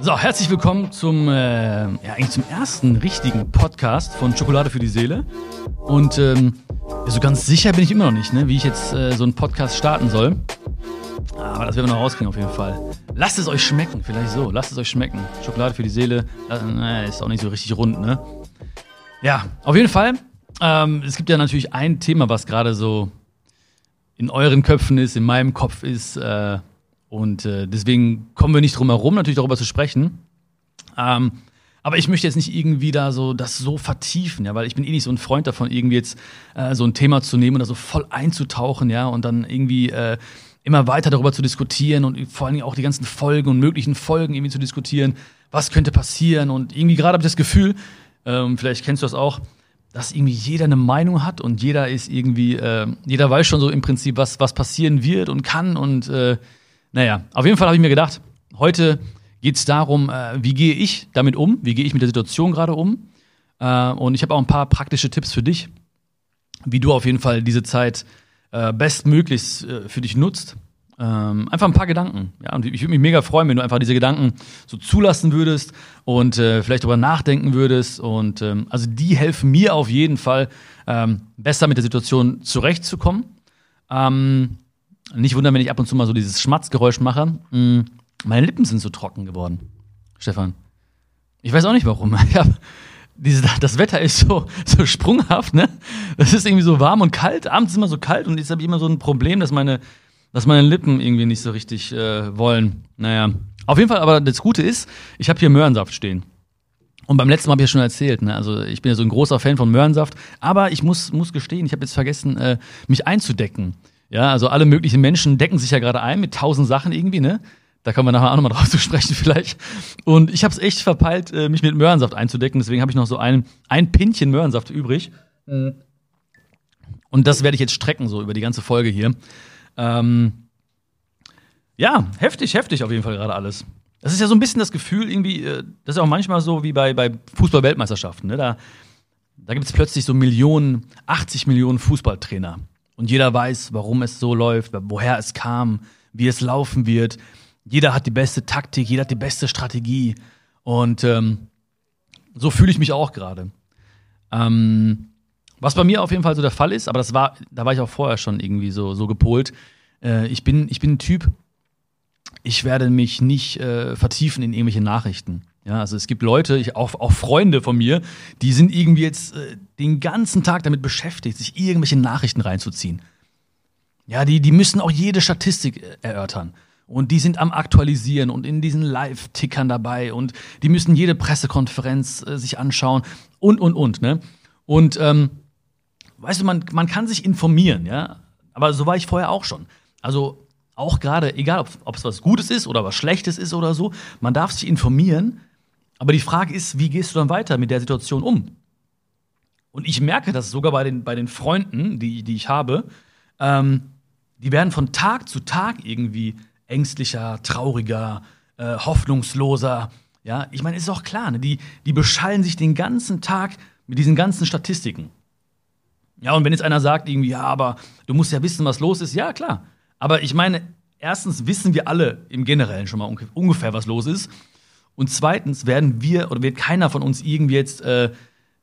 So, herzlich willkommen zum, äh, ja, eigentlich zum ersten richtigen Podcast von Schokolade für die Seele. Und ähm, so ganz sicher bin ich immer noch nicht, ne, wie ich jetzt äh, so einen Podcast starten soll. Aber das werden wir noch rauskriegen auf jeden Fall. Lasst es euch schmecken, vielleicht so. Lasst es euch schmecken. Schokolade für die Seele, äh, ist auch nicht so richtig rund, ne? Ja, auf jeden Fall. Ähm, es gibt ja natürlich ein Thema, was gerade so in euren Köpfen ist, in meinem Kopf ist. Äh, und äh, deswegen kommen wir nicht drum herum, natürlich darüber zu sprechen. Ähm, aber ich möchte jetzt nicht irgendwie da so das so vertiefen, ja, weil ich bin eh nicht so ein Freund davon, irgendwie jetzt äh, so ein Thema zu nehmen und da so voll einzutauchen, ja, und dann irgendwie äh, immer weiter darüber zu diskutieren und vor allen Dingen auch die ganzen Folgen und möglichen Folgen irgendwie zu diskutieren, was könnte passieren. Und irgendwie gerade habe ich das Gefühl, ähm, vielleicht kennst du das auch, dass irgendwie jeder eine Meinung hat und jeder ist irgendwie, äh, jeder weiß schon so im Prinzip, was, was passieren wird und kann und äh, naja, auf jeden Fall habe ich mir gedacht, heute geht es darum, äh, wie gehe ich damit um, wie gehe ich mit der Situation gerade um. Äh, und ich habe auch ein paar praktische Tipps für dich, wie du auf jeden Fall diese Zeit äh, bestmöglichst äh, für dich nutzt. Ähm, einfach ein paar Gedanken. Ja, und ich würde mich mega freuen, wenn du einfach diese Gedanken so zulassen würdest und äh, vielleicht darüber nachdenken würdest. Und ähm, also die helfen mir auf jeden Fall, ähm, besser mit der Situation zurechtzukommen. Ähm, nicht wundern, wenn ich ab und zu mal so dieses Schmatzgeräusch mache. Mm, meine Lippen sind so trocken geworden, Stefan. Ich weiß auch nicht warum. Diese, das Wetter ist so, so sprunghaft, ne? Das ist irgendwie so warm und kalt. Abends ist immer so kalt und jetzt habe ich immer so ein Problem, dass meine, dass meine Lippen irgendwie nicht so richtig äh, wollen. Naja. Auf jeden Fall, aber das Gute ist, ich habe hier Möhrensaft stehen. Und beim letzten Mal habe ich ja schon erzählt, ne? also ich bin ja so ein großer Fan von Möhrensaft, aber ich muss, muss gestehen, ich habe jetzt vergessen, äh, mich einzudecken. Ja, also alle möglichen Menschen decken sich ja gerade ein mit tausend Sachen irgendwie, ne? Da kommen wir nachher auch nochmal drauf zu sprechen vielleicht. Und ich habe es echt verpeilt, äh, mich mit Möhrensaft einzudecken. Deswegen habe ich noch so ein, ein Pinchen Möhrensaft übrig. Und das werde ich jetzt strecken, so über die ganze Folge hier. Ähm ja, heftig, heftig auf jeden Fall gerade alles. Das ist ja so ein bisschen das Gefühl, irgendwie, äh, das ist auch manchmal so wie bei, bei Fußball-Weltmeisterschaften. Ne? Da, da gibt es plötzlich so Millionen, 80 Millionen Fußballtrainer. Und jeder weiß, warum es so läuft, woher es kam, wie es laufen wird. Jeder hat die beste Taktik, jeder hat die beste Strategie. Und ähm, so fühle ich mich auch gerade. Ähm, was bei mir auf jeden Fall so der Fall ist, aber das war, da war ich auch vorher schon irgendwie so, so gepolt. Äh, ich, bin, ich bin ein Typ, ich werde mich nicht äh, vertiefen in irgendwelche Nachrichten. Ja, also es gibt Leute, ich, auch, auch Freunde von mir, die sind irgendwie jetzt äh, den ganzen Tag damit beschäftigt, sich irgendwelche Nachrichten reinzuziehen. Ja, die, die müssen auch jede Statistik äh, erörtern. Und die sind am Aktualisieren und in diesen Live-Tickern dabei und die müssen jede Pressekonferenz äh, sich anschauen und, und, und. Ne? Und ähm, weißt du, man, man kann sich informieren, ja. Aber so war ich vorher auch schon. Also auch gerade, egal ob es was Gutes ist oder was Schlechtes ist oder so, man darf sich informieren, aber die Frage ist, wie gehst du dann weiter mit der Situation um? Und ich merke das sogar bei den, bei den Freunden, die, die ich habe, ähm, die werden von Tag zu Tag irgendwie ängstlicher, trauriger, äh, hoffnungsloser. Ja, ich meine, ist auch klar, ne? die, die beschallen sich den ganzen Tag mit diesen ganzen Statistiken. Ja, und wenn jetzt einer sagt, irgendwie, ja, aber du musst ja wissen, was los ist, ja, klar. Aber ich meine, erstens wissen wir alle im Generellen schon mal ungefähr, was los ist. Und zweitens werden wir oder wird keiner von uns irgendwie jetzt äh,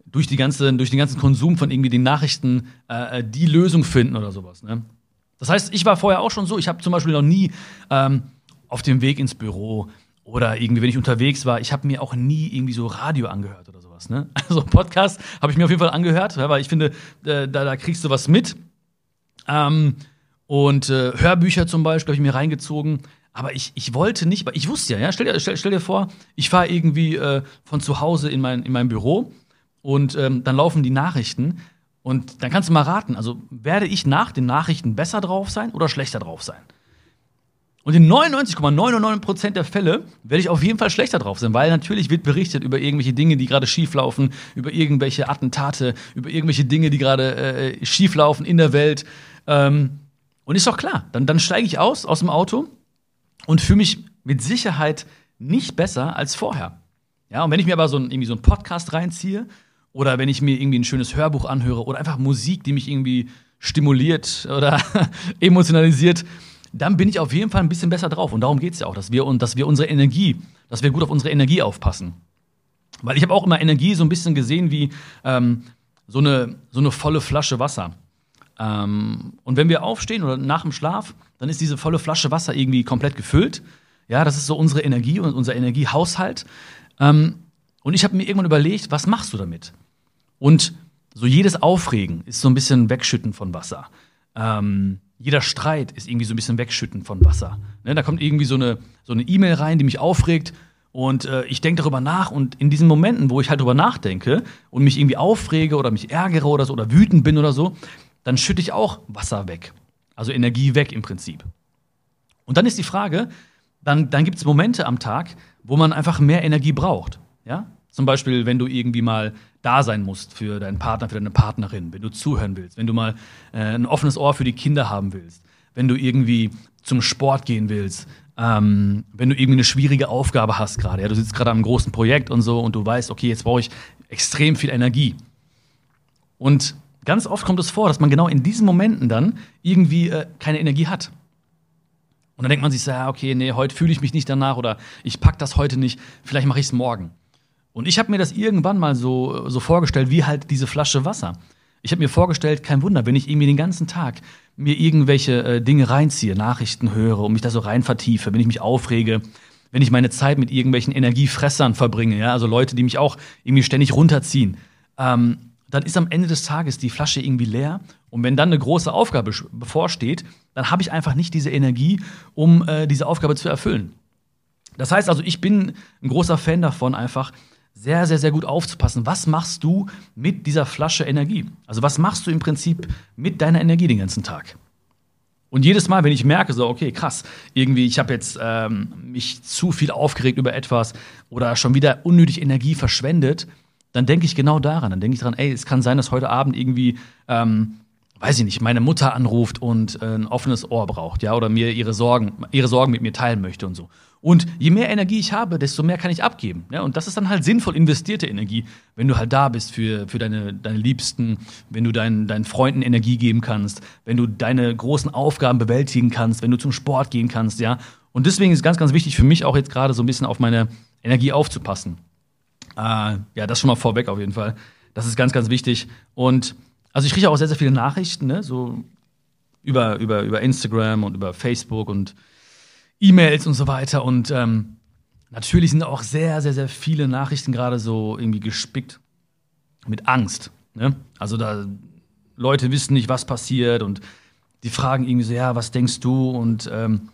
durch, die ganze, durch den ganzen Konsum von irgendwie den Nachrichten äh, die Lösung finden oder sowas. Ne? Das heißt, ich war vorher auch schon so, ich habe zum Beispiel noch nie ähm, auf dem Weg ins Büro oder irgendwie, wenn ich unterwegs war, ich habe mir auch nie irgendwie so Radio angehört oder sowas. Ne? Also Podcast habe ich mir auf jeden Fall angehört, weil ich finde, äh, da, da kriegst du was mit. Ähm, und äh, Hörbücher zum Beispiel habe ich mir reingezogen. Aber ich, ich wollte nicht, weil ich wusste ja, ja stell, dir, stell, stell dir vor, ich fahre irgendwie äh, von zu Hause in mein, in mein Büro und ähm, dann laufen die Nachrichten. Und dann kannst du mal raten, also werde ich nach den Nachrichten besser drauf sein oder schlechter drauf sein? Und in 99,99% der Fälle werde ich auf jeden Fall schlechter drauf sein, weil natürlich wird berichtet über irgendwelche Dinge, die gerade schief laufen, über irgendwelche Attentate, über irgendwelche Dinge, die gerade äh, schief laufen in der Welt. Ähm, und ist doch klar, dann, dann steige ich aus aus dem Auto und fühle mich mit Sicherheit nicht besser als vorher. Ja, und wenn ich mir aber so ein, irgendwie so einen Podcast reinziehe oder wenn ich mir irgendwie ein schönes Hörbuch anhöre oder einfach Musik, die mich irgendwie stimuliert oder emotionalisiert, dann bin ich auf jeden Fall ein bisschen besser drauf. Und darum geht es ja auch, dass wir, dass wir unsere Energie, dass wir gut auf unsere Energie aufpassen. Weil ich habe auch immer Energie so ein bisschen gesehen wie ähm, so, eine, so eine volle Flasche Wasser. Ähm, und wenn wir aufstehen oder nach dem Schlaf, dann ist diese volle Flasche Wasser irgendwie komplett gefüllt. Ja, das ist so unsere Energie und unser Energiehaushalt. Ähm, und ich habe mir irgendwann überlegt, was machst du damit? Und so jedes Aufregen ist so ein bisschen Wegschütten von Wasser. Ähm, jeder Streit ist irgendwie so ein bisschen Wegschütten von Wasser. Ne, da kommt irgendwie so eine so eine E-Mail rein, die mich aufregt und äh, ich denke darüber nach und in diesen Momenten, wo ich halt darüber nachdenke und mich irgendwie aufrege oder mich ärgere oder so oder wütend bin oder so, dann schütte ich auch Wasser weg. Also Energie weg im Prinzip. Und dann ist die Frage, dann, dann gibt es Momente am Tag, wo man einfach mehr Energie braucht. Ja? Zum Beispiel, wenn du irgendwie mal da sein musst für deinen Partner, für deine Partnerin, wenn du zuhören willst, wenn du mal äh, ein offenes Ohr für die Kinder haben willst, wenn du irgendwie zum Sport gehen willst, ähm, wenn du irgendwie eine schwierige Aufgabe hast gerade. Ja? Du sitzt gerade am großen Projekt und so und du weißt, okay, jetzt brauche ich extrem viel Energie. Und ganz oft kommt es vor, dass man genau in diesen Momenten dann irgendwie äh, keine Energie hat. Und dann denkt man sich so, ja, okay, nee, heute fühle ich mich nicht danach oder ich pack das heute nicht, vielleicht mache ich es morgen. Und ich habe mir das irgendwann mal so, so vorgestellt, wie halt diese Flasche Wasser. Ich habe mir vorgestellt, kein Wunder, wenn ich irgendwie den ganzen Tag mir irgendwelche äh, Dinge reinziehe, Nachrichten höre und mich da so rein vertiefe, wenn ich mich aufrege, wenn ich meine Zeit mit irgendwelchen Energiefressern verbringe, ja, also Leute, die mich auch irgendwie ständig runterziehen, ähm, dann ist am Ende des Tages die Flasche irgendwie leer. Und wenn dann eine große Aufgabe bevorsteht, dann habe ich einfach nicht diese Energie, um äh, diese Aufgabe zu erfüllen. Das heißt also, ich bin ein großer Fan davon, einfach sehr, sehr, sehr gut aufzupassen. Was machst du mit dieser Flasche Energie? Also, was machst du im Prinzip mit deiner Energie den ganzen Tag? Und jedes Mal, wenn ich merke, so, okay, krass, irgendwie, ich habe jetzt ähm, mich zu viel aufgeregt über etwas oder schon wieder unnötig Energie verschwendet, dann denke ich genau daran. Dann denke ich daran, ey, es kann sein, dass heute Abend irgendwie, ähm, weiß ich nicht, meine Mutter anruft und äh, ein offenes Ohr braucht, ja, oder mir ihre Sorgen, ihre Sorgen mit mir teilen möchte und so. Und je mehr Energie ich habe, desto mehr kann ich abgeben. Ja? Und das ist dann halt sinnvoll investierte Energie, wenn du halt da bist für, für deine, deine Liebsten, wenn du deinen, deinen Freunden Energie geben kannst, wenn du deine großen Aufgaben bewältigen kannst, wenn du zum Sport gehen kannst, ja. Und deswegen ist es ganz, ganz wichtig für mich auch jetzt gerade so ein bisschen auf meine Energie aufzupassen. Äh, ja, das schon mal vorweg auf jeden Fall. Das ist ganz, ganz wichtig. Und also ich kriege auch sehr, sehr viele Nachrichten, ne? so über, über, über Instagram und über Facebook und E-Mails und so weiter. Und ähm, natürlich sind auch sehr, sehr, sehr viele Nachrichten gerade so irgendwie gespickt mit Angst. Ne? Also da Leute wissen nicht, was passiert und die fragen irgendwie so, ja, was denkst du? Und ähm,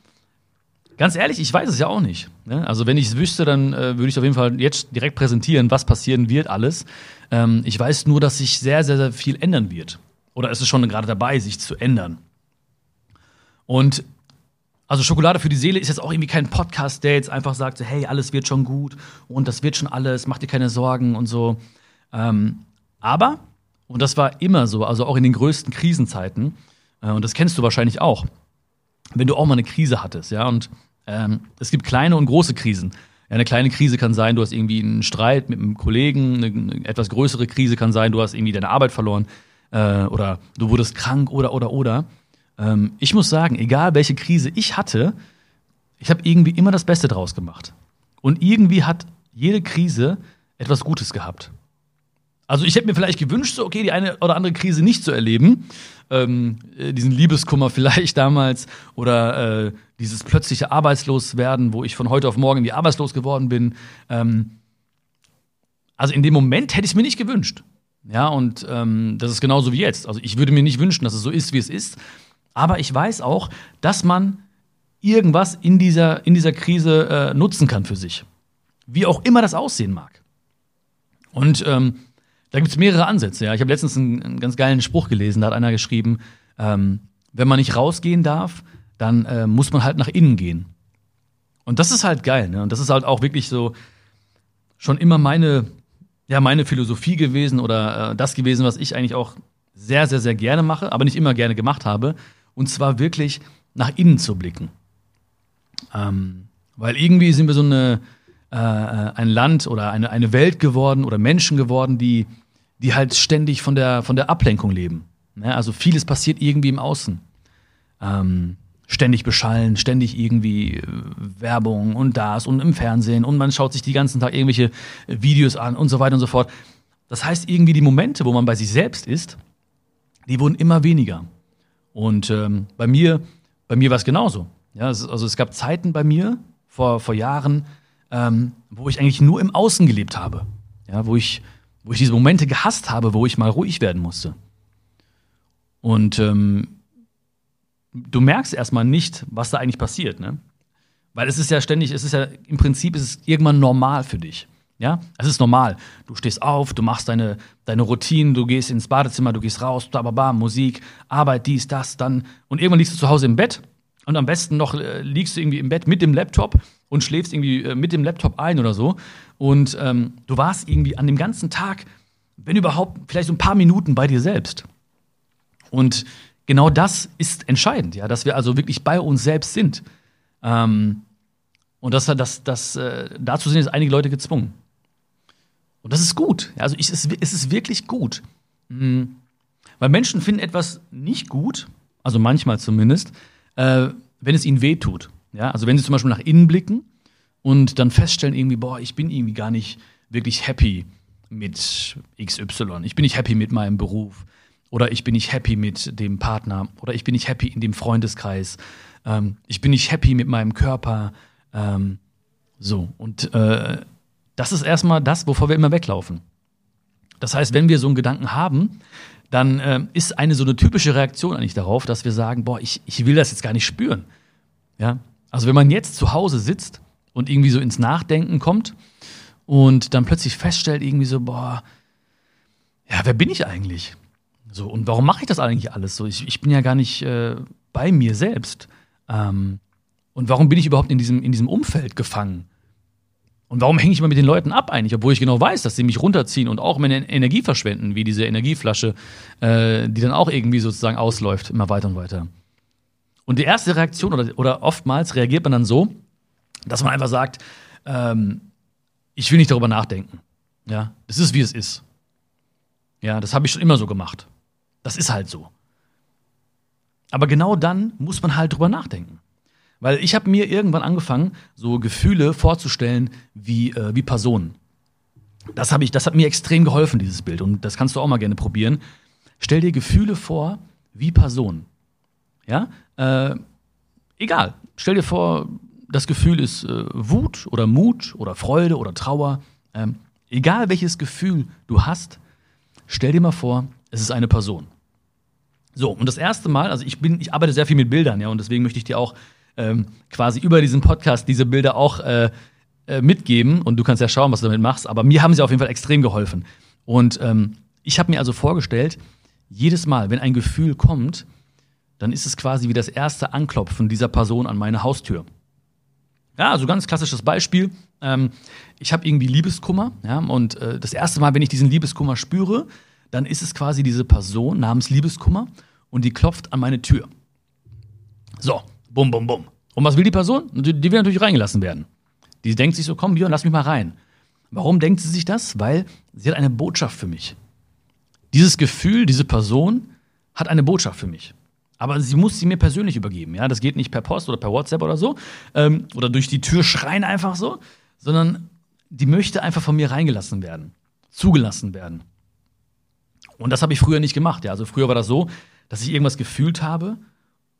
Ganz ehrlich, ich weiß es ja auch nicht. Ne? Also wenn ich es wüsste, dann äh, würde ich auf jeden Fall jetzt direkt präsentieren, was passieren wird alles. Ähm, ich weiß nur, dass sich sehr, sehr, sehr viel ändern wird. Oder es ist schon gerade dabei, sich zu ändern. Und also Schokolade für die Seele ist jetzt auch irgendwie kein Podcast, der jetzt einfach sagt, hey, alles wird schon gut und das wird schon alles, mach dir keine Sorgen und so. Ähm, aber, und das war immer so, also auch in den größten Krisenzeiten, äh, und das kennst du wahrscheinlich auch, wenn du auch mal eine Krise hattest, ja, und ähm, es gibt kleine und große Krisen. Eine kleine Krise kann sein, du hast irgendwie einen Streit mit einem Kollegen, eine, eine etwas größere Krise kann sein, du hast irgendwie deine Arbeit verloren äh, oder du wurdest krank oder oder oder. Ähm, ich muss sagen, egal welche Krise ich hatte, ich habe irgendwie immer das Beste draus gemacht. Und irgendwie hat jede Krise etwas Gutes gehabt. Also ich hätte mir vielleicht gewünscht, so, okay, die eine oder andere Krise nicht zu erleben. Ähm, äh, diesen Liebeskummer vielleicht damals oder äh, dieses plötzliche Arbeitsloswerden, wo ich von heute auf morgen irgendwie arbeitslos geworden bin. Ähm, also in dem Moment hätte ich es mir nicht gewünscht. Ja, und ähm, das ist genauso wie jetzt. Also ich würde mir nicht wünschen, dass es so ist, wie es ist. Aber ich weiß auch, dass man irgendwas in dieser, in dieser Krise äh, nutzen kann für sich. Wie auch immer das aussehen mag. Und ähm, da gibt es mehrere Ansätze. Ja. Ich habe letztens einen, einen, ganz geilen Spruch gelesen, da hat einer geschrieben, ähm, wenn man nicht rausgehen darf, dann äh, muss man halt nach innen gehen. Und das ist halt geil. Ne? Und das ist halt auch wirklich so schon immer meine, ja, meine Philosophie gewesen oder äh, das gewesen, was ich eigentlich auch sehr, sehr, sehr gerne mache, aber nicht immer gerne gemacht habe. Und zwar wirklich nach innen zu blicken. Ähm, weil irgendwie sind wir so eine, äh, ein Land oder eine, eine Welt geworden oder Menschen geworden, die die halt ständig von der, von der Ablenkung leben. Ja, also vieles passiert irgendwie im Außen. Ähm, ständig beschallen, ständig irgendwie äh, Werbung und das und im Fernsehen und man schaut sich die ganzen Tag irgendwelche Videos an und so weiter und so fort. Das heißt, irgendwie die Momente, wo man bei sich selbst ist, die wurden immer weniger. Und ähm, bei mir, bei mir war es genauso. Ja, also es gab Zeiten bei mir vor, vor Jahren, ähm, wo ich eigentlich nur im Außen gelebt habe. Ja, wo ich, wo ich diese Momente gehasst habe, wo ich mal ruhig werden musste. Und ähm, du merkst erstmal nicht, was da eigentlich passiert, ne? Weil es ist ja ständig, es ist ja im Prinzip ist es irgendwann normal für dich. Ja, es ist normal. Du stehst auf, du machst deine, deine Routinen, du gehst ins Badezimmer, du gehst raus, bla, Musik, Arbeit, dies, das, dann. Und irgendwann liegst du zu Hause im Bett und am besten noch äh, liegst du irgendwie im Bett mit dem Laptop und schläfst irgendwie äh, mit dem Laptop ein oder so. Und ähm, du warst irgendwie an dem ganzen Tag, wenn überhaupt, vielleicht so ein paar Minuten bei dir selbst. Und genau das ist entscheidend, ja, dass wir also wirklich bei uns selbst sind. Ähm, und das, das, das, äh, dazu sind jetzt einige Leute gezwungen. Und das ist gut. Also ich, es, es ist wirklich gut. Mhm. Weil Menschen finden etwas nicht gut, also manchmal zumindest, äh, wenn es ihnen wehtut. Ja? Also wenn sie zum Beispiel nach innen blicken und dann feststellen, irgendwie, boah, ich bin irgendwie gar nicht wirklich happy mit XY. Ich bin nicht happy mit meinem Beruf. Oder ich bin nicht happy mit dem Partner. Oder ich bin nicht happy in dem Freundeskreis. Ähm, ich bin nicht happy mit meinem Körper. Ähm, so. Und äh, das ist erstmal das, wovor wir immer weglaufen. Das heißt, wenn wir so einen Gedanken haben, dann äh, ist eine so eine typische Reaktion eigentlich darauf, dass wir sagen, boah, ich, ich will das jetzt gar nicht spüren. Ja? Also wenn man jetzt zu Hause sitzt und irgendwie so ins Nachdenken kommt und dann plötzlich feststellt, irgendwie so, boah, ja, wer bin ich eigentlich? So, und warum mache ich das eigentlich alles so? Ich, ich bin ja gar nicht äh, bei mir selbst. Ähm, und warum bin ich überhaupt in diesem, in diesem Umfeld gefangen? Und warum hänge ich immer mit den Leuten ab eigentlich, obwohl ich genau weiß, dass sie mich runterziehen und auch meine Energie verschwenden, wie diese Energieflasche, äh, die dann auch irgendwie sozusagen ausläuft, immer weiter und weiter. Und die erste Reaktion, oder, oder oftmals reagiert man dann so, dass man einfach sagt, ähm, ich will nicht darüber nachdenken. Ja, es ist, wie es ist. Ja, das habe ich schon immer so gemacht. Das ist halt so. Aber genau dann muss man halt drüber nachdenken. Weil ich habe mir irgendwann angefangen, so Gefühle vorzustellen wie, äh, wie Personen. Das, ich, das hat mir extrem geholfen, dieses Bild. Und das kannst du auch mal gerne probieren. Stell dir Gefühle vor wie Personen. Ja? Äh, egal. Stell dir vor, das Gefühl ist äh, Wut oder Mut oder Freude oder Trauer. Ähm, egal welches Gefühl du hast, stell dir mal vor, es ist eine Person. So, und das erste Mal, also ich bin, ich arbeite sehr viel mit Bildern, ja, und deswegen möchte ich dir auch ähm, quasi über diesen Podcast diese Bilder auch äh, äh, mitgeben und du kannst ja schauen, was du damit machst. Aber mir haben sie auf jeden Fall extrem geholfen. Und ähm, ich habe mir also vorgestellt, jedes Mal, wenn ein Gefühl kommt, dann ist es quasi wie das erste Anklopfen dieser Person an meine Haustür. Ja, also ganz klassisches Beispiel. Ähm, ich habe irgendwie Liebeskummer, ja, und äh, das erste Mal, wenn ich diesen Liebeskummer spüre, dann ist es quasi diese Person namens Liebeskummer und die klopft an meine Tür. So, Bum, bum, bum. Und was will die Person? Die, die will natürlich reingelassen werden. Die denkt sich so, komm, Björn, lass mich mal rein. Warum denkt sie sich das? Weil sie hat eine Botschaft für mich. Dieses Gefühl, diese Person hat eine Botschaft für mich. Aber sie muss sie mir persönlich übergeben. Ja, das geht nicht per Post oder per WhatsApp oder so ähm, oder durch die Tür schreien einfach so, sondern die möchte einfach von mir reingelassen werden, zugelassen werden. Und das habe ich früher nicht gemacht. Ja, also früher war das so, dass ich irgendwas gefühlt habe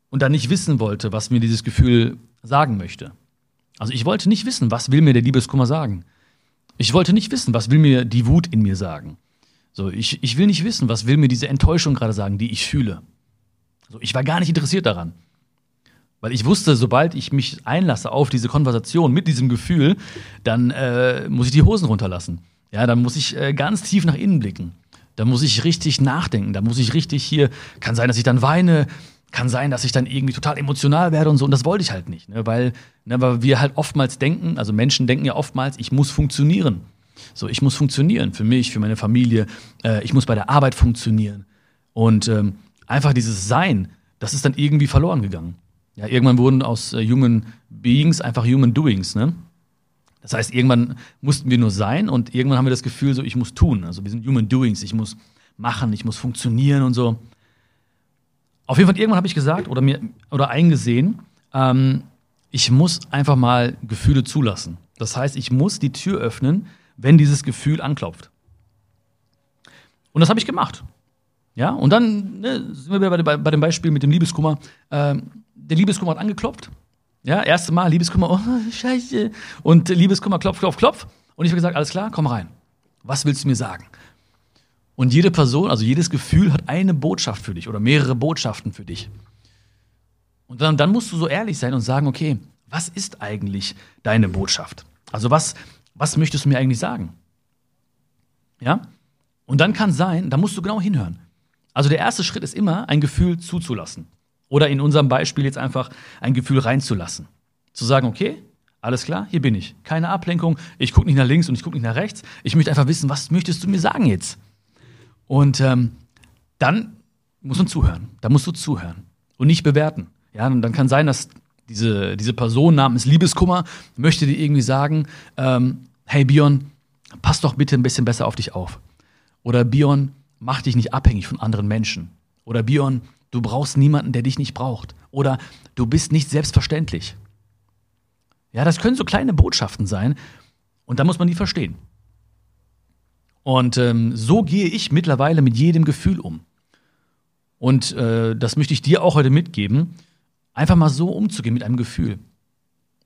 und dann nicht wissen wollte, was mir dieses Gefühl sagen möchte. Also ich wollte nicht wissen, was will mir der Liebeskummer sagen. Ich wollte nicht wissen, was will mir die Wut in mir sagen. So, ich, ich will nicht wissen, was will mir diese Enttäuschung gerade sagen, die ich fühle. Also ich war gar nicht interessiert daran. Weil ich wusste, sobald ich mich einlasse auf diese Konversation mit diesem Gefühl, dann äh, muss ich die Hosen runterlassen. Ja, dann muss ich äh, ganz tief nach innen blicken. Da muss ich richtig nachdenken. Da muss ich richtig hier, kann sein, dass ich dann weine, kann sein, dass ich dann irgendwie total emotional werde und so. Und das wollte ich halt nicht, ne? weil, ne, weil wir halt oftmals denken, also Menschen denken ja oftmals, ich muss funktionieren. So, ich muss funktionieren für mich, für meine Familie. Äh, ich muss bei der Arbeit funktionieren. Und ähm, einfach dieses Sein, das ist dann irgendwie verloren gegangen. Ja, irgendwann wurden aus äh, Human Beings einfach Human Doings, ne? Das heißt, irgendwann mussten wir nur sein und irgendwann haben wir das Gefühl, so ich muss tun. Also wir sind Human Doings, ich muss machen, ich muss funktionieren und so. auf jeden Fall irgendwann habe ich gesagt oder mir oder eingesehen, ähm, ich muss einfach mal Gefühle zulassen. Das heißt, ich muss die Tür öffnen, wenn dieses Gefühl anklopft. Und das habe ich gemacht. Ja, und dann ne, sind wir wieder bei, bei, dem Beispiel mit dem Liebeskummer. Ähm, der Liebeskummer hat angeklopft. Ja, erste Mal Liebeskummer, oh, Scheiße. Und Liebeskummer, klopf, klopf, klopf. Und ich habe gesagt, alles klar, komm rein. Was willst du mir sagen? Und jede Person, also jedes Gefühl hat eine Botschaft für dich oder mehrere Botschaften für dich. Und dann, dann musst du so ehrlich sein und sagen, okay, was ist eigentlich deine Botschaft? Also was, was möchtest du mir eigentlich sagen? Ja? Und dann kann sein, da musst du genau hinhören. Also der erste Schritt ist immer, ein Gefühl zuzulassen. Oder in unserem Beispiel jetzt einfach ein Gefühl reinzulassen. Zu sagen, okay, alles klar, hier bin ich. Keine Ablenkung, ich gucke nicht nach links und ich gucke nicht nach rechts. Ich möchte einfach wissen, was möchtest du mir sagen jetzt? Und ähm, dann muss man zuhören. Da musst du zuhören und nicht bewerten. Ja, und dann kann sein, dass diese, diese Person namens Liebeskummer möchte dir irgendwie sagen, ähm, hey Bion, pass doch bitte ein bisschen besser auf dich auf. Oder Bion, mach dich nicht abhängig von anderen Menschen. Oder Bion, du brauchst niemanden, der dich nicht braucht. Oder du bist nicht selbstverständlich. Ja, das können so kleine Botschaften sein und da muss man die verstehen. Und ähm, so gehe ich mittlerweile mit jedem Gefühl um. Und äh, das möchte ich dir auch heute mitgeben, einfach mal so umzugehen mit einem Gefühl.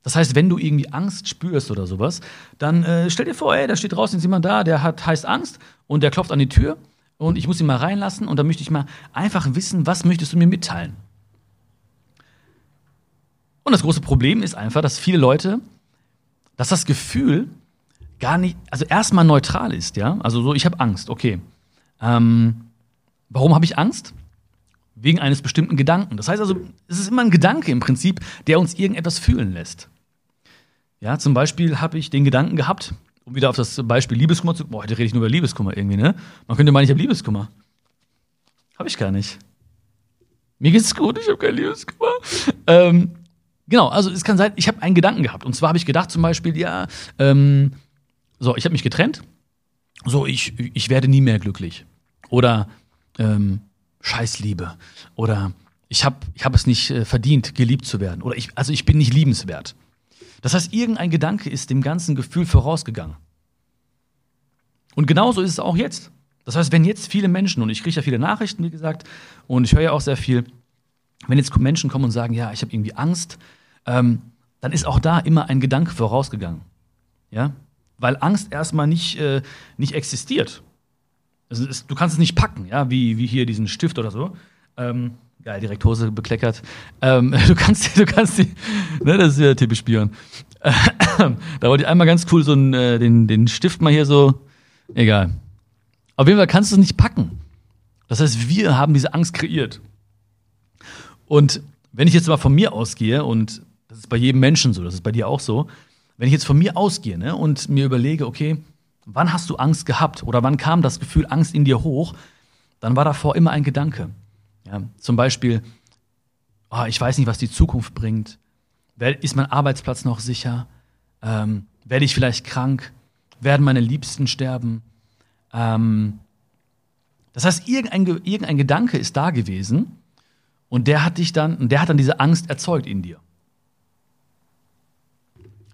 Das heißt, wenn du irgendwie Angst spürst oder sowas, dann äh, stell dir vor, ey, da steht draußen jemand da, der hat heißt Angst und der klopft an die Tür und ich muss ihn mal reinlassen und dann möchte ich mal einfach wissen, was möchtest du mir mitteilen? Und das große Problem ist einfach, dass viele Leute, dass das Gefühl gar nicht, also erstmal neutral ist, ja. Also so, ich habe Angst, okay. Ähm, warum habe ich Angst? Wegen eines bestimmten Gedanken. Das heißt also, es ist immer ein Gedanke im Prinzip, der uns irgendetwas fühlen lässt. Ja, zum Beispiel habe ich den Gedanken gehabt, um wieder auf das Beispiel Liebeskummer zu. Boah, heute rede ich nur über Liebeskummer irgendwie, ne? Man könnte meinen, ich habe Liebeskummer. Habe ich gar nicht. Mir geht's gut, ich habe kein Liebeskummer. Ähm, genau, also es kann sein, ich habe einen Gedanken gehabt. Und zwar habe ich gedacht zum Beispiel, ja, ähm, so, ich habe mich getrennt. So, ich, ich werde nie mehr glücklich. Oder ähm, Scheißliebe. Oder ich habe ich hab es nicht äh, verdient, geliebt zu werden. Oder ich, also ich bin nicht liebenswert. Das heißt, irgendein Gedanke ist dem ganzen Gefühl vorausgegangen. Und genauso ist es auch jetzt. Das heißt, wenn jetzt viele Menschen, und ich kriege ja viele Nachrichten, wie gesagt, und ich höre ja auch sehr viel, wenn jetzt Menschen kommen und sagen, ja, ich habe irgendwie Angst, ähm, dann ist auch da immer ein Gedanke vorausgegangen. Ja? weil Angst erstmal nicht, äh, nicht existiert. Ist, du kannst es nicht packen, ja, wie, wie hier diesen Stift oder so. Ähm, geil, direkt Hose bekleckert. Ähm, du kannst, du kannst die, ne, das ist ja typisch Björn. da wollte ich einmal ganz cool so einen, äh, den, den Stift mal hier so, egal. Auf jeden Fall kannst du es nicht packen. Das heißt, wir haben diese Angst kreiert. Und wenn ich jetzt mal von mir ausgehe, und das ist bei jedem Menschen so, das ist bei dir auch so, wenn ich jetzt von mir ausgehe ne, und mir überlege, okay, wann hast du Angst gehabt oder wann kam das Gefühl Angst in dir hoch, dann war davor immer ein Gedanke. Ja, zum Beispiel, oh, ich weiß nicht, was die Zukunft bringt. Ist mein Arbeitsplatz noch sicher? Ähm, werde ich vielleicht krank? Werden meine Liebsten sterben? Ähm, das heißt, irgendein, irgendein Gedanke ist da gewesen und der hat dich dann, der hat dann diese Angst erzeugt in dir.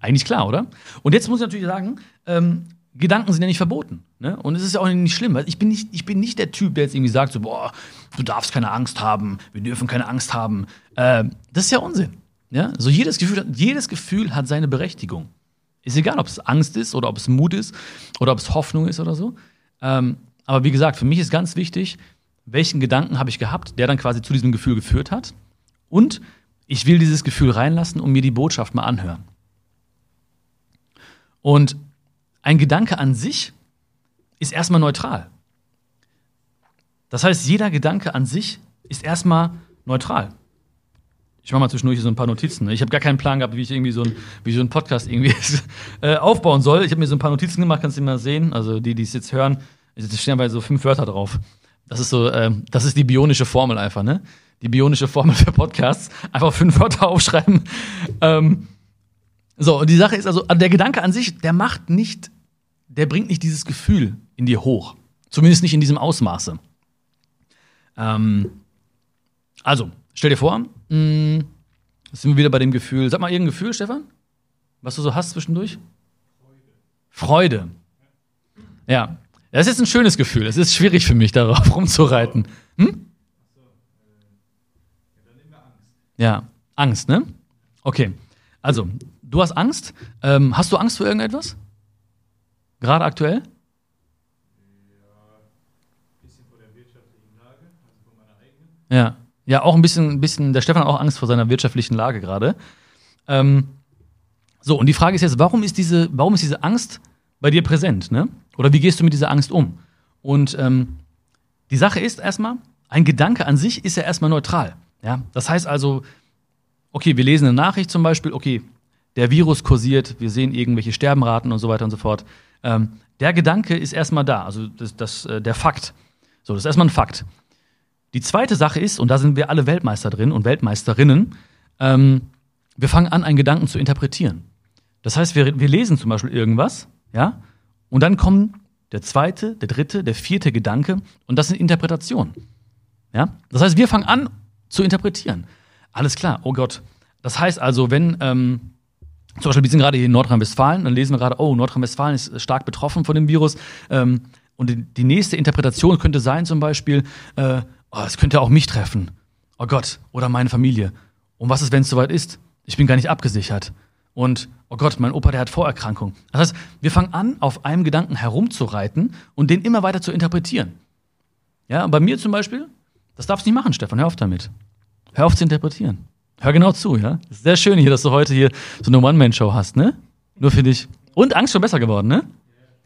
Eigentlich klar, oder? Und jetzt muss ich natürlich sagen, ähm, Gedanken sind ja nicht verboten. Ne? Und es ist ja auch nicht schlimm, weil ich bin nicht, ich bin nicht der Typ, der jetzt irgendwie sagt, so, boah, du darfst keine Angst haben, wir dürfen keine Angst haben. Äh, das ist ja Unsinn. Ja? So jedes Gefühl, jedes Gefühl hat seine Berechtigung. Ist egal, ob es Angst ist oder ob es Mut ist oder ob es Hoffnung ist oder so. Ähm, aber wie gesagt, für mich ist ganz wichtig, welchen Gedanken habe ich gehabt, der dann quasi zu diesem Gefühl geführt hat. Und ich will dieses Gefühl reinlassen und mir die Botschaft mal anhören. Und ein Gedanke an sich ist erstmal neutral. Das heißt, jeder Gedanke an sich ist erstmal neutral. Ich mache mal zwischendurch so ein paar Notizen. Ich habe gar keinen Plan gehabt, wie ich irgendwie so ein, wie so ein Podcast irgendwie äh, aufbauen soll. Ich habe mir so ein paar Notizen gemacht, kannst du mal sehen. Also die, die es jetzt hören, es stehen aber so fünf Wörter drauf. Das ist so, äh, das ist die bionische Formel einfach, ne? Die bionische Formel für Podcasts. Einfach fünf Wörter aufschreiben. Ähm, so, und die Sache ist also, der Gedanke an sich, der macht nicht, der bringt nicht dieses Gefühl in dir hoch. Zumindest nicht in diesem Ausmaße. Ähm, Also, stell dir vor, mh, sind wir wieder bei dem Gefühl. Sag mal irgendein Gefühl, Stefan? Was du so hast zwischendurch? Freude. Freude. Ja. Das ist ein schönes Gefühl. Es ist schwierig für mich, darauf rumzureiten. Hm? Ja, Angst, ne? Okay. Also, du hast Angst. Ähm, hast du Angst vor irgendetwas? Gerade aktuell? Ja, ein bisschen vor der wirtschaftlichen Lage, also vor meiner eigenen. Ja. Ja, auch ein bisschen, ein bisschen, der Stefan hat auch Angst vor seiner wirtschaftlichen Lage gerade. Ähm, so, und die Frage ist jetzt, warum ist diese, warum ist diese Angst bei dir präsent, ne? Oder wie gehst du mit dieser Angst um? Und ähm, die Sache ist erstmal, ein Gedanke an sich ist ja erstmal neutral. Ja? Das heißt also, okay, wir lesen eine Nachricht zum Beispiel, okay, der Virus kursiert, wir sehen irgendwelche Sterbenraten und so weiter und so fort. Ähm, der Gedanke ist erstmal da, also das, das, äh, der Fakt. So, das ist erstmal ein Fakt. Die zweite Sache ist, und da sind wir alle Weltmeister drin und Weltmeisterinnen, ähm, wir fangen an, einen Gedanken zu interpretieren. Das heißt, wir, wir lesen zum Beispiel irgendwas, ja, und dann kommen der zweite, der dritte, der vierte Gedanke, und das sind Interpretationen. Ja? Das heißt, wir fangen an zu interpretieren. Alles klar, oh Gott. Das heißt also, wenn, ähm, zum Beispiel, wir sind gerade hier in Nordrhein-Westfalen, dann lesen wir gerade, oh, Nordrhein-Westfalen ist stark betroffen von dem Virus. Ähm, und die, die, nächste Interpretation könnte sein, zum Beispiel, äh, oh, es könnte auch mich treffen. Oh Gott, oder meine Familie. Und was ist, wenn es soweit ist? Ich bin gar nicht abgesichert. Und, oh Gott, mein Opa, der hat Vorerkrankung. Das heißt, wir fangen an, auf einem Gedanken herumzureiten und den immer weiter zu interpretieren. Ja, und bei mir zum Beispiel, das darfst du nicht machen, Stefan, hör auf damit. Hör auf zu interpretieren. Hör genau zu, ja. Sehr schön hier, dass du heute hier so eine One-Man-Show hast, ne? Nur für dich. Und Angst schon besser geworden, ne?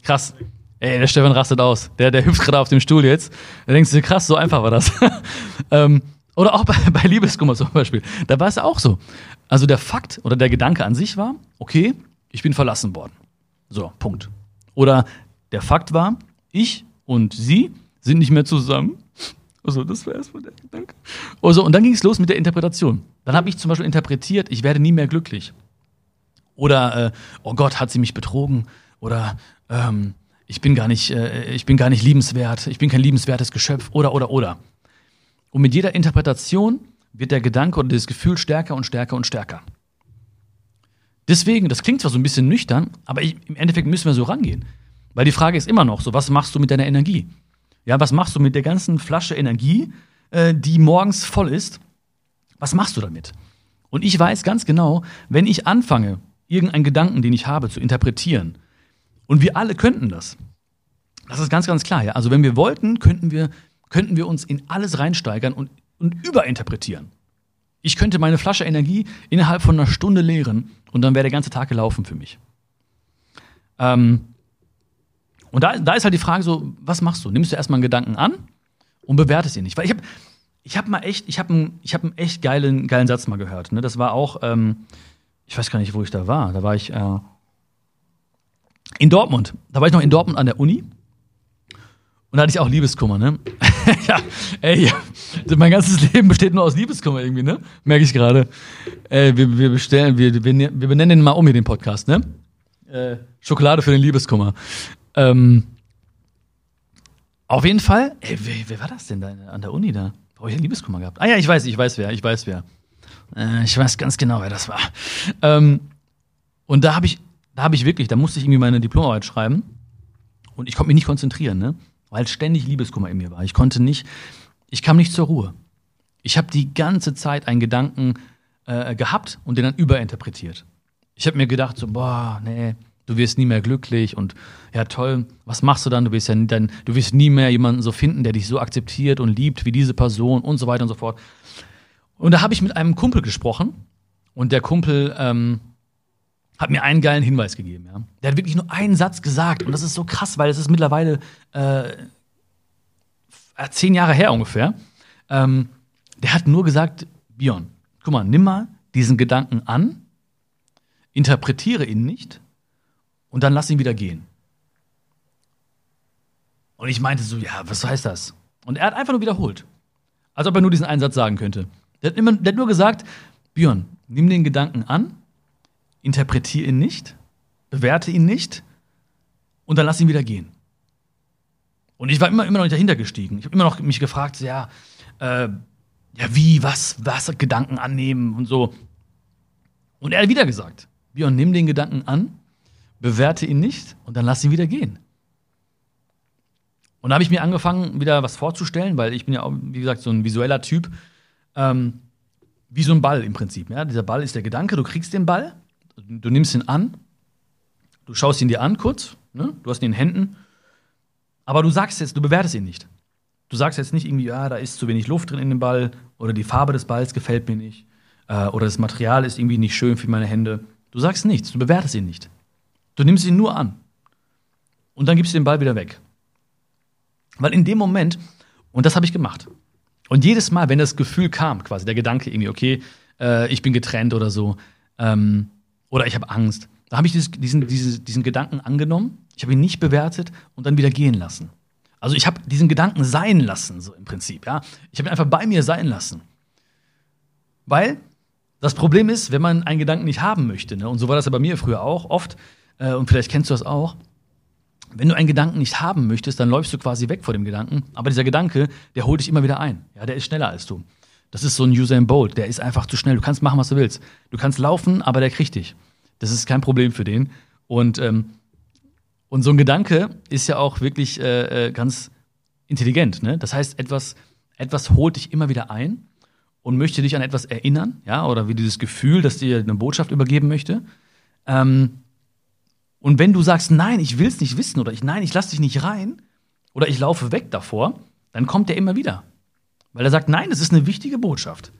Krass. Ey, der Stefan rastet aus. Der, der hüpft gerade auf dem Stuhl jetzt. Da denkst du, krass, so einfach war das. ähm, oder auch bei, bei Liebeskummer zum Beispiel. Da war es auch so. Also der Fakt oder der Gedanke an sich war, okay, ich bin verlassen worden. So, Punkt. Oder der Fakt war, ich und sie sind nicht mehr zusammen. Also, das war erstmal der Gedanke. Also, und dann ging es los mit der Interpretation. Dann habe ich zum Beispiel interpretiert, ich werde nie mehr glücklich. Oder, äh, oh Gott, hat sie mich betrogen? Oder, ähm, ich bin gar nicht, äh, ich bin gar nicht liebenswert, ich bin kein liebenswertes Geschöpf oder oder oder. Und mit jeder Interpretation wird der Gedanke oder das Gefühl stärker und stärker und stärker. Deswegen, das klingt zwar so ein bisschen nüchtern, aber ich, im Endeffekt müssen wir so rangehen. Weil die Frage ist immer noch so, was machst du mit deiner Energie? Ja, was machst du mit der ganzen Flasche Energie, äh, die morgens voll ist? Was machst du damit? Und ich weiß ganz genau, wenn ich anfange, irgendeinen Gedanken, den ich habe, zu interpretieren, und wir alle könnten das. Das ist ganz, ganz klar. Ja? Also wenn wir wollten, könnten wir, könnten wir uns in alles reinsteigern und, und überinterpretieren. Ich könnte meine Flasche Energie innerhalb von einer Stunde leeren und dann wäre der ganze Tag gelaufen für mich. Ähm, und da, da ist halt die Frage so, was machst du? Nimmst du erstmal einen Gedanken an und bewertest ihn nicht? Weil ich habe ich hab mal echt, ich habe einen, hab echt geilen, geilen Satz mal gehört. Ne? Das war auch, ähm, ich weiß gar nicht, wo ich da war. Da war ich, äh, in Dortmund. Da war ich noch in Dortmund an der Uni. Und da hatte ich auch Liebeskummer, ne? ja, ey, mein ganzes Leben besteht nur aus Liebeskummer irgendwie, ne? Merke ich gerade. Äh, wir, wir bestellen, wir, wir, wir benennen den mal um hier den Podcast, ne? Äh, Schokolade für den Liebeskummer. Ähm, auf jeden Fall, ey, wer, wer, war das denn da an der Uni da? Brauche ich einen Liebeskummer gehabt? Ah ja, ich weiß, ich weiß wer, ich weiß wer. Äh, ich weiß ganz genau, wer das war. Ähm, und da habe ich da habe ich wirklich, da musste ich irgendwie meine Diplomarbeit schreiben und ich konnte mich nicht konzentrieren, ne? weil ständig Liebeskummer in mir war. Ich konnte nicht, ich kam nicht zur Ruhe. Ich habe die ganze Zeit einen Gedanken äh, gehabt und den dann überinterpretiert. Ich habe mir gedacht, so, boah, nee, du wirst nie mehr glücklich und ja, toll, was machst du dann? Du wirst ja dann, du wirst nie mehr jemanden so finden, der dich so akzeptiert und liebt wie diese Person und so weiter und so fort. Und da habe ich mit einem Kumpel gesprochen und der Kumpel ähm, hat mir einen geilen Hinweis gegeben. Ja. Der hat wirklich nur einen Satz gesagt und das ist so krass, weil es ist mittlerweile äh, zehn Jahre her ungefähr. Ähm, der hat nur gesagt, Björn, guck mal, nimm mal diesen Gedanken an, interpretiere ihn nicht und dann lass ihn wieder gehen. Und ich meinte so, ja, was heißt das? Und er hat einfach nur wiederholt. Als ob er nur diesen einen Satz sagen könnte. Der hat, immer, der hat nur gesagt, Björn, nimm den Gedanken an interpretiere ihn nicht, bewerte ihn nicht und dann lass ihn wieder gehen. Und ich war immer, immer noch nicht dahinter gestiegen. Ich habe immer noch mich gefragt, ja, äh, ja, wie, was, was, Gedanken annehmen und so. Und er hat wieder gesagt, Björn, nimm den Gedanken an, bewerte ihn nicht und dann lass ihn wieder gehen. Und da habe ich mir angefangen, wieder was vorzustellen, weil ich bin ja auch, wie gesagt, so ein visueller Typ. Ähm, wie so ein Ball im Prinzip. Ja? Dieser Ball ist der Gedanke, du kriegst den Ball, du nimmst ihn an, du schaust ihn dir an kurz, ne? du hast ihn in den Händen, aber du sagst jetzt, du bewertest ihn nicht. Du sagst jetzt nicht irgendwie, ja, da ist zu wenig Luft drin in dem Ball oder die Farbe des Balls gefällt mir nicht äh, oder das Material ist irgendwie nicht schön für meine Hände. Du sagst nichts, du bewertest ihn nicht. Du nimmst ihn nur an und dann gibst du den Ball wieder weg. Weil in dem Moment, und das habe ich gemacht, und jedes Mal, wenn das Gefühl kam, quasi der Gedanke irgendwie, okay, äh, ich bin getrennt oder so, ähm, oder ich habe Angst, da habe ich dieses, diesen, diesen, diesen Gedanken angenommen, ich habe ihn nicht bewertet und dann wieder gehen lassen. Also ich habe diesen Gedanken sein lassen, so im Prinzip, ja. Ich habe ihn einfach bei mir sein lassen. Weil das Problem ist, wenn man einen Gedanken nicht haben möchte, ne, und so war das ja bei mir früher auch oft, äh, und vielleicht kennst du das auch, wenn du einen Gedanken nicht haben möchtest, dann läufst du quasi weg vor dem Gedanken. Aber dieser Gedanke, der holt dich immer wieder ein. Ja, der ist schneller als du. Das ist so ein Usain Bolt. Der ist einfach zu schnell. Du kannst machen, was du willst. Du kannst laufen, aber der kriegt dich. Das ist kein Problem für den. Und, ähm, und so ein Gedanke ist ja auch wirklich äh, äh ganz intelligent. Ne? Das heißt, etwas, etwas holt dich immer wieder ein und möchte dich an etwas erinnern, ja, oder wie dieses Gefühl, das dir eine Botschaft übergeben möchte. Ähm, und wenn du sagst, nein, ich will es nicht wissen oder ich, nein, ich lasse dich nicht rein oder ich laufe weg davor, dann kommt er immer wieder. Weil er sagt, nein, das ist eine wichtige Botschaft.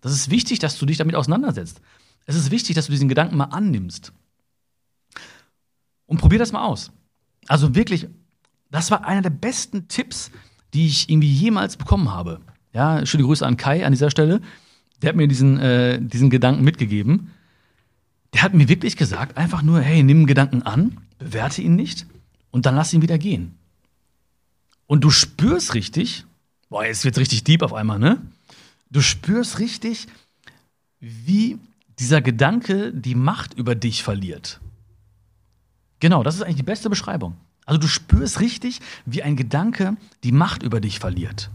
Das ist wichtig, dass du dich damit auseinandersetzt. Es ist wichtig, dass du diesen Gedanken mal annimmst. Und probier das mal aus. Also wirklich, das war einer der besten Tipps, die ich irgendwie jemals bekommen habe. Ja, schöne Grüße an Kai an dieser Stelle. Der hat mir diesen, äh, diesen Gedanken mitgegeben der hat mir wirklich gesagt, einfach nur, hey, nimm einen Gedanken an, bewerte ihn nicht und dann lass ihn wieder gehen. Und du spürst richtig, boah, jetzt wird's richtig deep auf einmal, ne? Du spürst richtig, wie dieser Gedanke die Macht über dich verliert. Genau, das ist eigentlich die beste Beschreibung. Also du spürst richtig, wie ein Gedanke die Macht über dich verliert.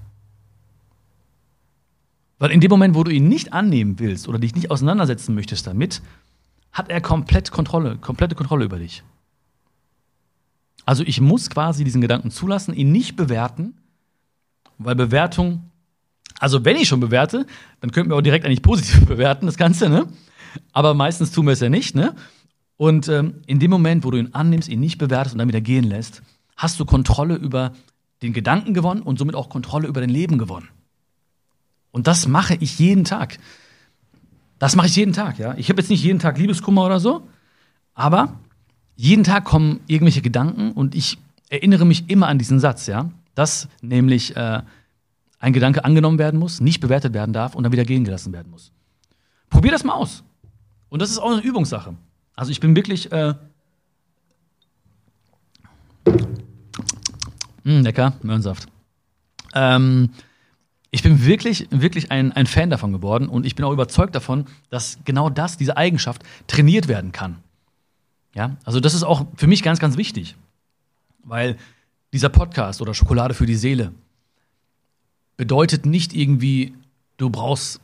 Weil in dem Moment, wo du ihn nicht annehmen willst oder dich nicht auseinandersetzen möchtest damit, hat er komplett Kontrolle, komplette Kontrolle über dich. Also ich muss quasi diesen Gedanken zulassen, ihn nicht bewerten, weil Bewertung, also wenn ich schon bewerte, dann könnten wir auch direkt eigentlich positiv bewerten, das Ganze, ne? Aber meistens tun wir es ja nicht, ne? Und ähm, in dem Moment, wo du ihn annimmst, ihn nicht bewertest und dann wieder gehen lässt, hast du Kontrolle über den Gedanken gewonnen und somit auch Kontrolle über dein Leben gewonnen. Und das mache ich jeden Tag. Das mache ich jeden Tag, ja. Ich habe jetzt nicht jeden Tag Liebeskummer oder so, aber jeden Tag kommen irgendwelche Gedanken und ich erinnere mich immer an diesen Satz, ja, dass nämlich äh, ein Gedanke angenommen werden muss, nicht bewertet werden darf und dann wieder gehen gelassen werden muss. Probier das mal aus. Und das ist auch eine Übungssache. Also ich bin wirklich äh, mh, hm, lecker, Möhrensaft. Ähm, ich bin wirklich, wirklich ein, ein Fan davon geworden und ich bin auch überzeugt davon, dass genau das, diese Eigenschaft, trainiert werden kann. Ja, also das ist auch für mich ganz, ganz wichtig, weil dieser Podcast oder Schokolade für die Seele bedeutet nicht irgendwie, du brauchst,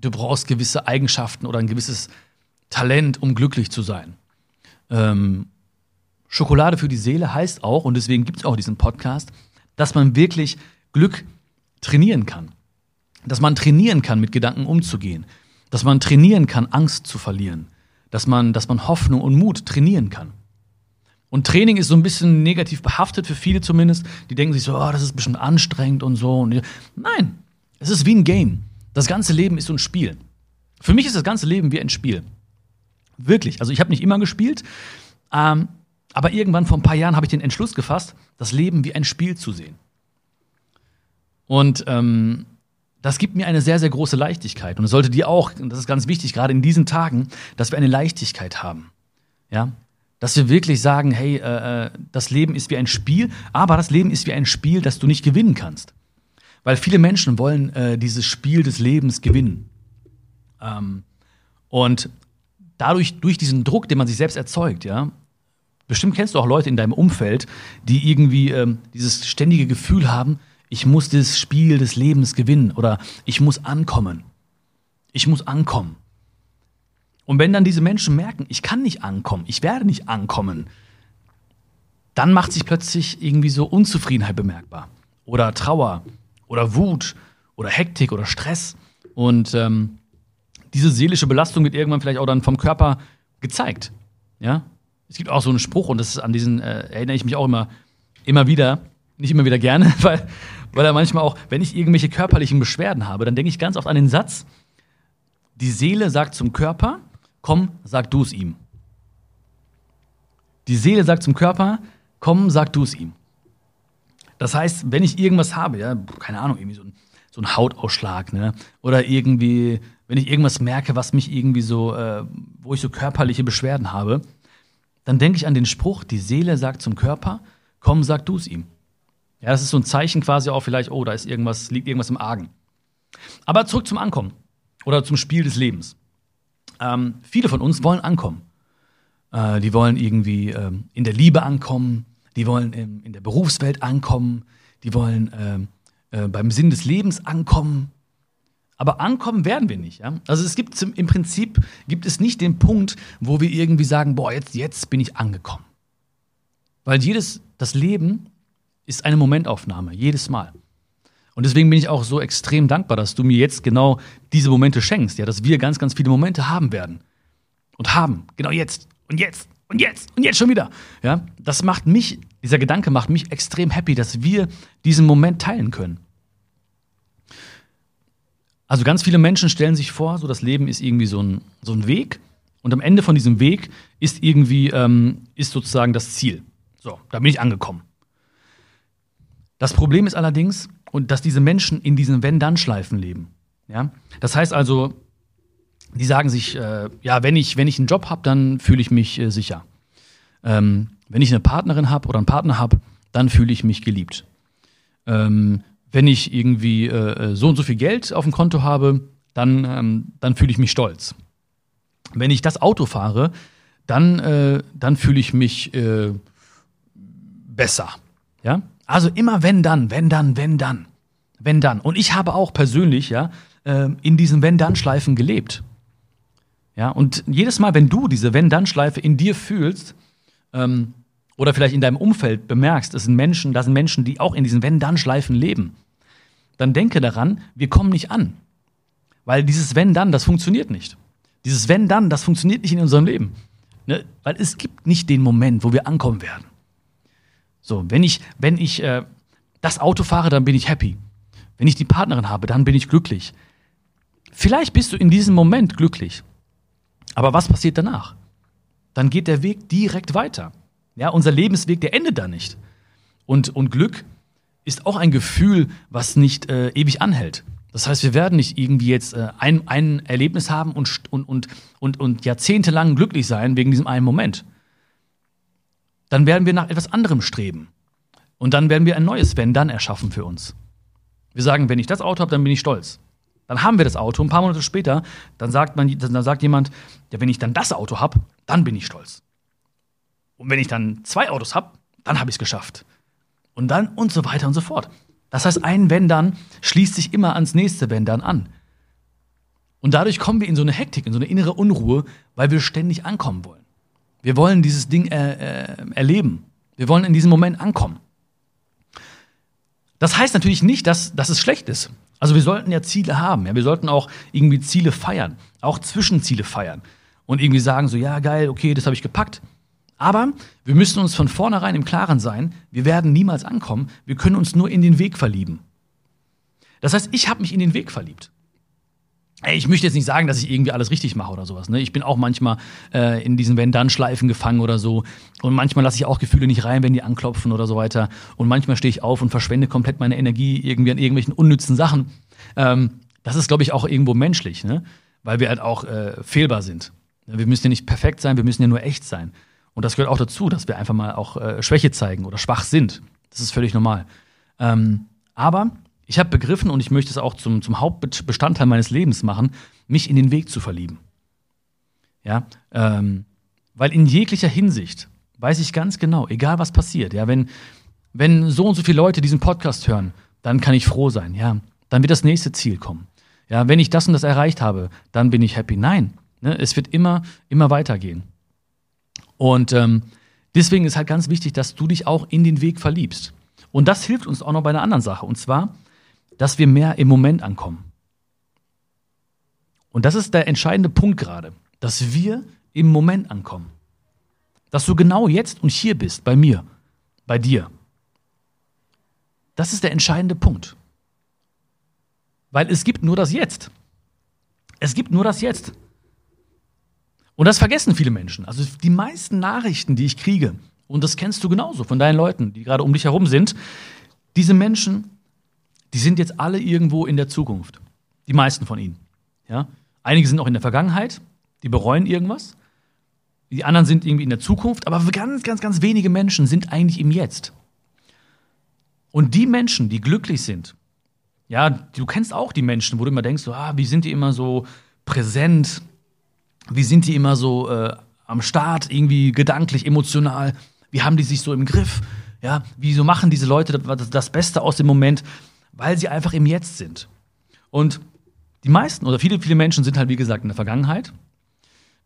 du brauchst gewisse Eigenschaften oder ein gewisses Talent, um glücklich zu sein. Ähm, Schokolade für die Seele heißt auch, und deswegen gibt es auch diesen Podcast, dass man wirklich Glück trainieren kann. Dass man trainieren kann, mit Gedanken umzugehen. Dass man trainieren kann, Angst zu verlieren. Dass man, dass man Hoffnung und Mut trainieren kann. Und Training ist so ein bisschen negativ behaftet, für viele zumindest. Die denken sich so, oh, das ist bestimmt anstrengend und so. Nein, es ist wie ein Game. Das ganze Leben ist so ein Spiel. Für mich ist das ganze Leben wie ein Spiel. Wirklich. Also ich habe nicht immer gespielt, ähm, aber irgendwann vor ein paar Jahren habe ich den Entschluss gefasst, das Leben wie ein Spiel zu sehen. Und ähm, das gibt mir eine sehr, sehr große Leichtigkeit. Und es sollte dir auch, und das ist ganz wichtig, gerade in diesen Tagen, dass wir eine Leichtigkeit haben. Ja? Dass wir wirklich sagen, hey, äh, äh, das Leben ist wie ein Spiel, aber das Leben ist wie ein Spiel, das du nicht gewinnen kannst. Weil viele Menschen wollen äh, dieses Spiel des Lebens gewinnen. Ähm, und dadurch, durch diesen Druck, den man sich selbst erzeugt, ja, bestimmt kennst du auch Leute in deinem Umfeld, die irgendwie ähm, dieses ständige Gefühl haben, ich muss das Spiel des Lebens gewinnen oder ich muss ankommen. Ich muss ankommen. Und wenn dann diese Menschen merken, ich kann nicht ankommen, ich werde nicht ankommen, dann macht sich plötzlich irgendwie so Unzufriedenheit bemerkbar. Oder Trauer oder Wut oder Hektik oder Stress. Und ähm, diese seelische Belastung wird irgendwann vielleicht auch dann vom Körper gezeigt. Ja? Es gibt auch so einen Spruch, und das ist an diesen äh, erinnere ich mich auch immer, immer wieder, nicht immer wieder gerne, weil, weil er manchmal auch, wenn ich irgendwelche körperlichen Beschwerden habe, dann denke ich ganz oft an den Satz, die Seele sagt zum Körper, komm, sag du es ihm. Die Seele sagt zum Körper, komm, sag du es ihm. Das heißt, wenn ich irgendwas habe, ja, keine Ahnung, irgendwie so ein, so ein Hautausschlag, ne? Oder irgendwie, wenn ich irgendwas merke, was mich irgendwie so, äh, wo ich so körperliche Beschwerden habe, dann denke ich an den Spruch, die Seele sagt zum Körper, komm, sag du es ihm. Ja, das ist so ein Zeichen quasi auch vielleicht, oh, da ist irgendwas, liegt irgendwas im Argen. Aber zurück zum Ankommen oder zum Spiel des Lebens. Ähm, viele von uns wollen ankommen. Äh, die wollen irgendwie ähm, in der Liebe ankommen, die wollen im, in der Berufswelt ankommen, die wollen ähm, äh, beim Sinn des Lebens ankommen. Aber ankommen werden wir nicht. Ja? Also es gibt im Prinzip gibt es nicht den Punkt, wo wir irgendwie sagen, boah, jetzt, jetzt bin ich angekommen. Weil jedes, das Leben ist eine Momentaufnahme, jedes Mal. Und deswegen bin ich auch so extrem dankbar, dass du mir jetzt genau diese Momente schenkst, ja, dass wir ganz, ganz viele Momente haben werden. Und haben, genau jetzt und jetzt und jetzt und jetzt schon wieder. Ja, das macht mich, dieser Gedanke macht mich extrem happy, dass wir diesen Moment teilen können. Also ganz viele Menschen stellen sich vor, so das Leben ist irgendwie so ein, so ein Weg und am Ende von diesem Weg ist irgendwie, ähm, ist sozusagen das Ziel. So, da bin ich angekommen. Das Problem ist allerdings, und dass diese Menschen in diesen Wenn-Dann-Schleifen leben. Ja? Das heißt also, die sagen sich, äh, ja, wenn ich, wenn ich einen Job habe, dann fühle ich mich äh, sicher. Ähm, wenn ich eine Partnerin habe oder einen Partner habe, dann fühle ich mich geliebt. Ähm, wenn ich irgendwie äh, äh, so und so viel Geld auf dem Konto habe, dann, ähm, dann fühle ich mich stolz. Wenn ich das Auto fahre, dann, äh, dann fühle ich mich äh, besser. Ja? Also immer wenn dann, wenn dann, wenn dann, wenn dann. Und ich habe auch persönlich ja äh, in diesen wenn dann Schleifen gelebt. Ja, und jedes Mal, wenn du diese wenn dann Schleife in dir fühlst ähm, oder vielleicht in deinem Umfeld bemerkst, es sind Menschen, da sind Menschen, die auch in diesen wenn dann Schleifen leben, dann denke daran, wir kommen nicht an, weil dieses wenn dann, das funktioniert nicht. Dieses wenn dann, das funktioniert nicht in unserem Leben, ne? weil es gibt nicht den Moment, wo wir ankommen werden. So, wenn ich, wenn ich äh, das Auto fahre, dann bin ich happy. Wenn ich die Partnerin habe, dann bin ich glücklich. Vielleicht bist du in diesem Moment glücklich. Aber was passiert danach? Dann geht der Weg direkt weiter. Ja, unser Lebensweg, der endet da nicht. Und, und Glück ist auch ein Gefühl, was nicht äh, ewig anhält. Das heißt, wir werden nicht irgendwie jetzt äh, ein, ein Erlebnis haben und, und, und, und, und jahrzehntelang glücklich sein wegen diesem einen Moment dann werden wir nach etwas anderem streben. Und dann werden wir ein neues Wenn dann erschaffen für uns. Wir sagen, wenn ich das Auto habe, dann bin ich stolz. Dann haben wir das Auto. Ein paar Monate später, dann sagt, man, dann sagt jemand, ja, wenn ich dann das Auto habe, dann bin ich stolz. Und wenn ich dann zwei Autos habe, dann habe ich es geschafft. Und dann und so weiter und so fort. Das heißt, ein Wenn dann schließt sich immer ans nächste Wenn dann an. Und dadurch kommen wir in so eine Hektik, in so eine innere Unruhe, weil wir ständig ankommen wollen. Wir wollen dieses Ding äh, äh, erleben. Wir wollen in diesem Moment ankommen. Das heißt natürlich nicht, dass, dass es schlecht ist. Also wir sollten ja Ziele haben. Ja? Wir sollten auch irgendwie Ziele feiern, auch Zwischenziele feiern und irgendwie sagen so, ja geil, okay, das habe ich gepackt. Aber wir müssen uns von vornherein im Klaren sein, wir werden niemals ankommen, wir können uns nur in den Weg verlieben. Das heißt, ich habe mich in den Weg verliebt. Ich möchte jetzt nicht sagen, dass ich irgendwie alles richtig mache oder sowas. Ne? Ich bin auch manchmal äh, in diesen Wenn-Dann-Schleifen gefangen oder so. Und manchmal lasse ich auch Gefühle nicht rein, wenn die anklopfen oder so weiter. Und manchmal stehe ich auf und verschwende komplett meine Energie irgendwie an irgendwelchen unnützen Sachen. Ähm, das ist, glaube ich, auch irgendwo menschlich, ne? weil wir halt auch äh, fehlbar sind. Wir müssen ja nicht perfekt sein, wir müssen ja nur echt sein. Und das gehört auch dazu, dass wir einfach mal auch äh, Schwäche zeigen oder schwach sind. Das ist völlig normal. Ähm, aber ich habe begriffen und ich möchte es auch zum, zum Hauptbestandteil meines Lebens machen, mich in den Weg zu verlieben. Ja, ähm, weil in jeglicher Hinsicht weiß ich ganz genau, egal was passiert, ja, wenn, wenn so und so viele Leute diesen Podcast hören, dann kann ich froh sein, ja. Dann wird das nächste Ziel kommen. Ja, wenn ich das und das erreicht habe, dann bin ich happy. Nein, ne, es wird immer, immer weitergehen. Und ähm, deswegen ist halt ganz wichtig, dass du dich auch in den Weg verliebst. Und das hilft uns auch noch bei einer anderen Sache. Und zwar, dass wir mehr im Moment ankommen. Und das ist der entscheidende Punkt gerade, dass wir im Moment ankommen. Dass du genau jetzt und hier bist, bei mir, bei dir. Das ist der entscheidende Punkt. Weil es gibt nur das Jetzt. Es gibt nur das Jetzt. Und das vergessen viele Menschen. Also die meisten Nachrichten, die ich kriege, und das kennst du genauso von deinen Leuten, die gerade um dich herum sind, diese Menschen, die sind jetzt alle irgendwo in der Zukunft. Die meisten von ihnen. Ja? Einige sind auch in der Vergangenheit, die bereuen irgendwas. Die anderen sind irgendwie in der Zukunft, aber ganz, ganz, ganz wenige Menschen sind eigentlich im Jetzt. Und die Menschen, die glücklich sind, ja, du kennst auch die Menschen, wo du immer denkst, so, ah, wie sind die immer so präsent, wie sind die immer so äh, am Start, irgendwie gedanklich, emotional, wie haben die sich so im Griff, ja, wieso machen diese Leute das, das Beste aus dem Moment, weil sie einfach im Jetzt sind. Und die meisten oder viele, viele Menschen sind halt, wie gesagt, in der Vergangenheit.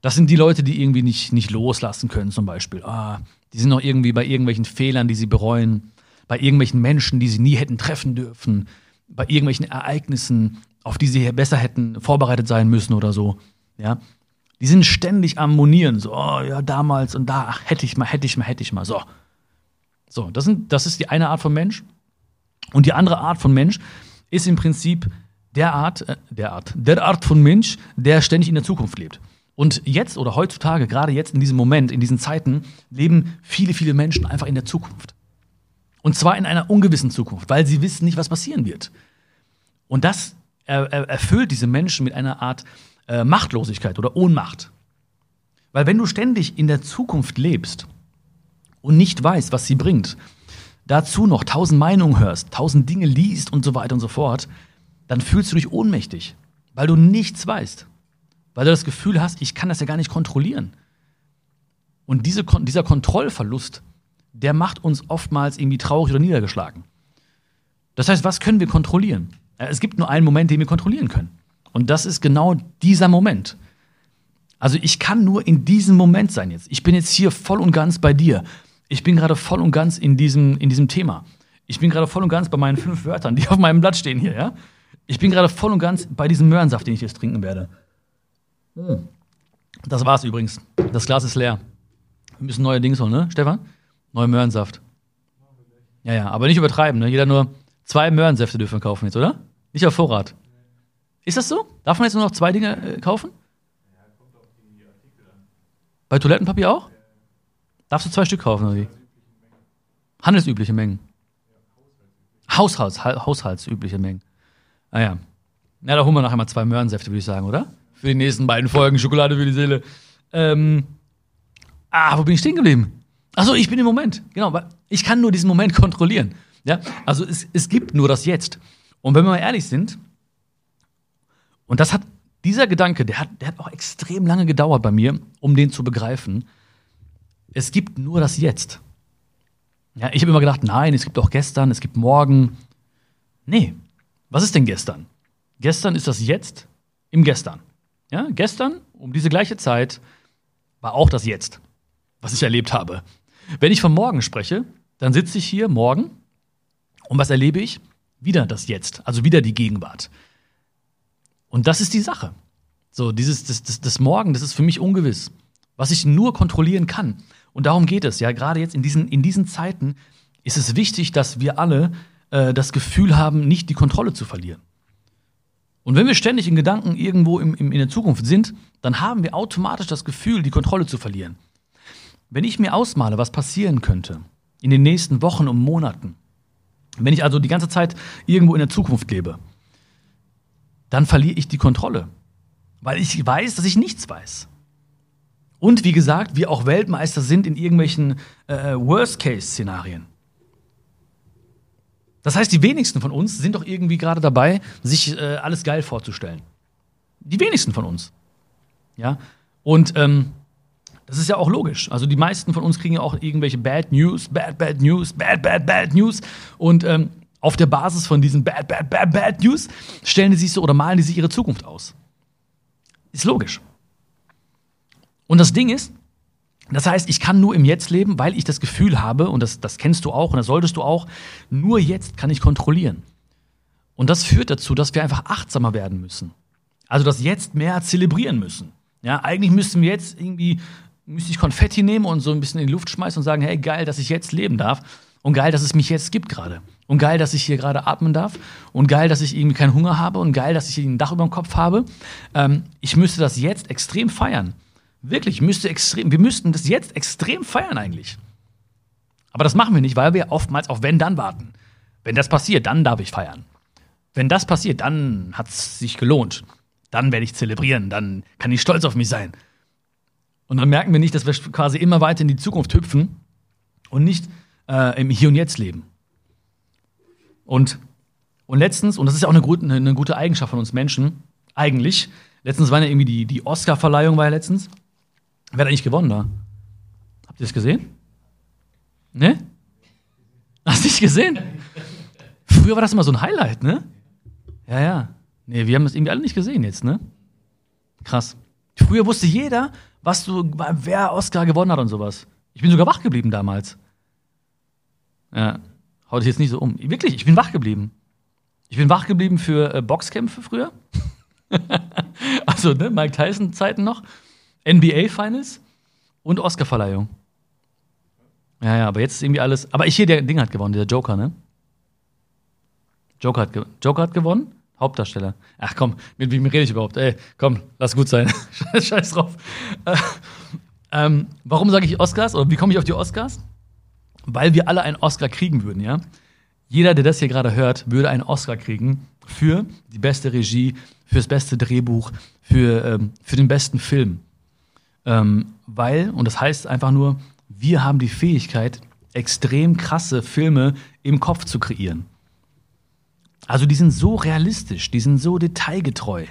Das sind die Leute, die irgendwie nicht, nicht loslassen können, zum Beispiel. Ah, die sind noch irgendwie bei irgendwelchen Fehlern, die sie bereuen, bei irgendwelchen Menschen, die sie nie hätten treffen dürfen, bei irgendwelchen Ereignissen, auf die sie besser hätten vorbereitet sein müssen oder so. Ja, die sind ständig am Monieren, so, oh, ja, damals und da, ach, hätte ich mal, hätte ich mal, hätte ich mal, so. So, das, sind, das ist die eine Art von Mensch. Und die andere Art von Mensch ist im Prinzip der Art, äh, der Art, der Art von Mensch, der ständig in der Zukunft lebt. Und jetzt oder heutzutage, gerade jetzt in diesem Moment, in diesen Zeiten, leben viele, viele Menschen einfach in der Zukunft. Und zwar in einer ungewissen Zukunft, weil sie wissen nicht, was passieren wird. Und das erfüllt diese Menschen mit einer Art äh, Machtlosigkeit oder Ohnmacht. Weil wenn du ständig in der Zukunft lebst und nicht weißt, was sie bringt, dazu noch tausend Meinungen hörst, tausend Dinge liest und so weiter und so fort, dann fühlst du dich ohnmächtig, weil du nichts weißt. Weil du das Gefühl hast, ich kann das ja gar nicht kontrollieren. Und diese, dieser Kontrollverlust, der macht uns oftmals irgendwie traurig oder niedergeschlagen. Das heißt, was können wir kontrollieren? Es gibt nur einen Moment, den wir kontrollieren können. Und das ist genau dieser Moment. Also ich kann nur in diesem Moment sein jetzt. Ich bin jetzt hier voll und ganz bei dir. Ich bin gerade voll und ganz in diesem, in diesem Thema. Ich bin gerade voll und ganz bei meinen fünf Wörtern, die auf meinem Blatt stehen hier, ja? Ich bin gerade voll und ganz bei diesem Möhrensaft, den ich jetzt trinken werde. Hm. Das war's übrigens. Das Glas ist leer. Wir müssen neue Dings holen, ne, Stefan? Neue Möhrensaft. Ja, ja, aber nicht übertreiben, ne? Jeder nur zwei Möhrensäfte dürfen wir kaufen jetzt, oder? Nicht auf Vorrat. Ist das so? Darf man jetzt nur noch zwei Dinge äh, kaufen? Ja, kommt auf die Artikel an. Bei Toilettenpapier auch? Darfst du zwei Stück kaufen, oder wie? Handelsübliche Mengen. Haushalts, haushaltsübliche Mengen. Ah ja. Na, da holen wir nachher mal zwei Möhrensäfte, würde ich sagen, oder? Für die nächsten beiden Folgen Schokolade für die Seele. Ähm, ah, wo bin ich stehen geblieben? Achso, ich bin im Moment. Genau, weil ich kann nur diesen Moment kontrollieren. Ja? Also es, es gibt nur das Jetzt. Und wenn wir mal ehrlich sind, und das hat, dieser Gedanke, der hat, der hat auch extrem lange gedauert bei mir, um den zu begreifen. Es gibt nur das Jetzt. Ja, ich habe immer gedacht, nein, es gibt auch gestern, es gibt morgen. Nee, was ist denn gestern? Gestern ist das Jetzt im Gestern. Ja, gestern um diese gleiche Zeit war auch das Jetzt, was ich erlebt habe. Wenn ich von morgen spreche, dann sitze ich hier morgen und was erlebe ich? Wieder das Jetzt, also wieder die Gegenwart. Und das ist die Sache. So, dieses, das, das, das Morgen, das ist für mich ungewiss, was ich nur kontrollieren kann. Und darum geht es, ja, gerade jetzt in diesen, in diesen Zeiten ist es wichtig, dass wir alle äh, das Gefühl haben, nicht die Kontrolle zu verlieren. Und wenn wir ständig in Gedanken irgendwo im, im, in der Zukunft sind, dann haben wir automatisch das Gefühl, die Kontrolle zu verlieren. Wenn ich mir ausmale, was passieren könnte in den nächsten Wochen und Monaten, wenn ich also die ganze Zeit irgendwo in der Zukunft lebe, dann verliere ich die Kontrolle, weil ich weiß, dass ich nichts weiß. Und wie gesagt, wir auch Weltmeister sind in irgendwelchen äh, Worst-Case-Szenarien. Das heißt, die wenigsten von uns sind doch irgendwie gerade dabei, sich äh, alles geil vorzustellen. Die wenigsten von uns. Ja. Und ähm, das ist ja auch logisch. Also die meisten von uns kriegen ja auch irgendwelche Bad News, Bad, Bad News, Bad, Bad, Bad News. Und ähm, Auf der Basis von diesen bad, bad, bad, bad News stellen die sich so oder malen die sich ihre Zukunft aus. Ist logisch. Und das Ding ist, das heißt, ich kann nur im Jetzt leben, weil ich das Gefühl habe, und das, das kennst du auch und das solltest du auch, nur jetzt kann ich kontrollieren. Und das führt dazu, dass wir einfach achtsamer werden müssen. Also das Jetzt mehr zelebrieren müssen. Ja, eigentlich müssten wir jetzt irgendwie, müsste ich Konfetti nehmen und so ein bisschen in die Luft schmeißen und sagen, hey, geil, dass ich jetzt leben darf. Und geil, dass es mich jetzt gibt gerade. Und geil, dass ich hier gerade atmen darf. Und geil, dass ich irgendwie keinen Hunger habe. Und geil, dass ich ein Dach über dem Kopf habe. Ähm, ich müsste das jetzt extrem feiern. Wirklich, müsste extrem, wir müssten das jetzt extrem feiern eigentlich. Aber das machen wir nicht, weil wir oftmals auf wenn dann warten. Wenn das passiert, dann darf ich feiern. Wenn das passiert, dann hat es sich gelohnt. Dann werde ich zelebrieren, dann kann ich stolz auf mich sein. Und dann merken wir nicht, dass wir quasi immer weiter in die Zukunft hüpfen und nicht äh, im Hier und Jetzt leben. Und, und letztens, und das ist ja auch eine gute, eine gute Eigenschaft von uns Menschen, eigentlich, letztens war ja irgendwie die, die Oscar-Verleihung, war ja letztens. Wer hat eigentlich gewonnen da? Habt ihr das gesehen? Ne? Hast du nicht gesehen? Früher war das immer so ein Highlight, ne? Ja, ja. Nee, wir haben das irgendwie alle nicht gesehen jetzt, ne? Krass. Früher wusste jeder, was du, wer Oscar gewonnen hat und sowas. Ich bin sogar wach geblieben damals. Ja, haut dich jetzt nicht so um. Wirklich, ich bin wach geblieben. Ich bin wach geblieben für äh, Boxkämpfe früher. also, ne, Mike Tyson-Zeiten noch. NBA Finals und Oscar-Verleihung. Ja, ja, aber jetzt ist irgendwie alles. Aber ich hier, der Ding hat gewonnen, der Joker, ne? Joker hat, Joker hat gewonnen. Hauptdarsteller. Ach komm, mit wem rede ich überhaupt? Ey, komm, lass gut sein. Scheiß drauf. Äh, ähm, warum sage ich Oscars? Oder wie komme ich auf die Oscars? Weil wir alle einen Oscar kriegen würden, ja? Jeder, der das hier gerade hört, würde einen Oscar kriegen für die beste Regie, für das beste Drehbuch, für, ähm, für den besten Film. Ähm, weil, und das heißt einfach nur, wir haben die Fähigkeit, extrem krasse Filme im Kopf zu kreieren. Also die sind so realistisch, die sind so detailgetreu,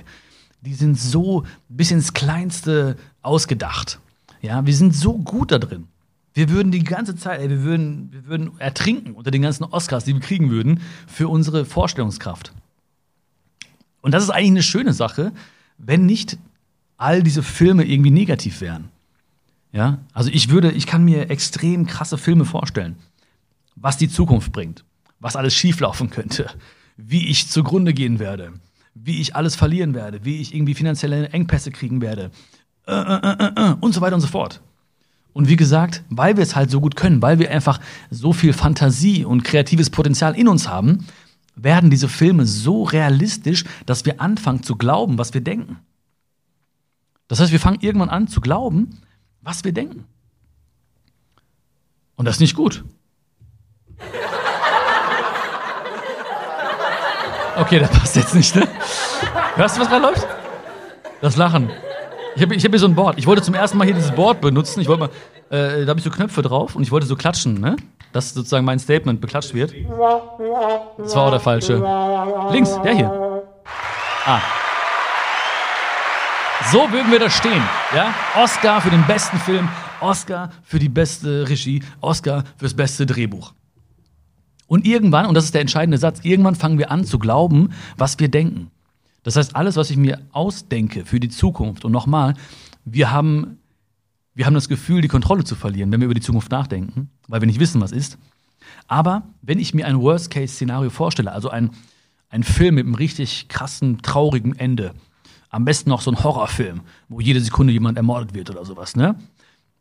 die sind so bis ins Kleinste ausgedacht. Ja, wir sind so gut da drin. Wir würden die ganze Zeit, ey, wir würden, wir würden ertrinken unter den ganzen Oscars, die wir kriegen würden, für unsere Vorstellungskraft. Und das ist eigentlich eine schöne Sache, wenn nicht all diese Filme irgendwie negativ wären. Ja, also ich würde, ich kann mir extrem krasse Filme vorstellen, was die Zukunft bringt, was alles schieflaufen könnte, wie ich zugrunde gehen werde, wie ich alles verlieren werde, wie ich irgendwie finanzielle Engpässe kriegen werde äh, äh, äh, äh, und so weiter und so fort. Und wie gesagt, weil wir es halt so gut können, weil wir einfach so viel Fantasie und kreatives Potenzial in uns haben, werden diese Filme so realistisch, dass wir anfangen zu glauben, was wir denken. Das heißt, wir fangen irgendwann an zu glauben, was wir denken. Und das ist nicht gut. Okay, das passt jetzt nicht, ne? Hörst du, was gerade läuft? Das Lachen. Ich habe ich hab hier so ein Board. Ich wollte zum ersten Mal hier dieses Board benutzen. Ich wollte mal, äh, da habe ich so Knöpfe drauf und ich wollte so klatschen, ne? Dass sozusagen mein Statement beklatscht wird. Das war auch der falsche. Links, der hier. Ah. So würden wir da stehen, ja? Oscar für den besten Film, Oscar für die beste Regie, Oscar fürs beste Drehbuch. Und irgendwann, und das ist der entscheidende Satz, irgendwann fangen wir an zu glauben, was wir denken. Das heißt, alles, was ich mir ausdenke für die Zukunft, und nochmal, wir haben, wir haben das Gefühl, die Kontrolle zu verlieren, wenn wir über die Zukunft nachdenken, weil wir nicht wissen, was ist. Aber wenn ich mir ein Worst-Case-Szenario vorstelle, also ein, ein Film mit einem richtig krassen, traurigen Ende, am besten noch so ein Horrorfilm, wo jede Sekunde jemand ermordet wird oder sowas, ne?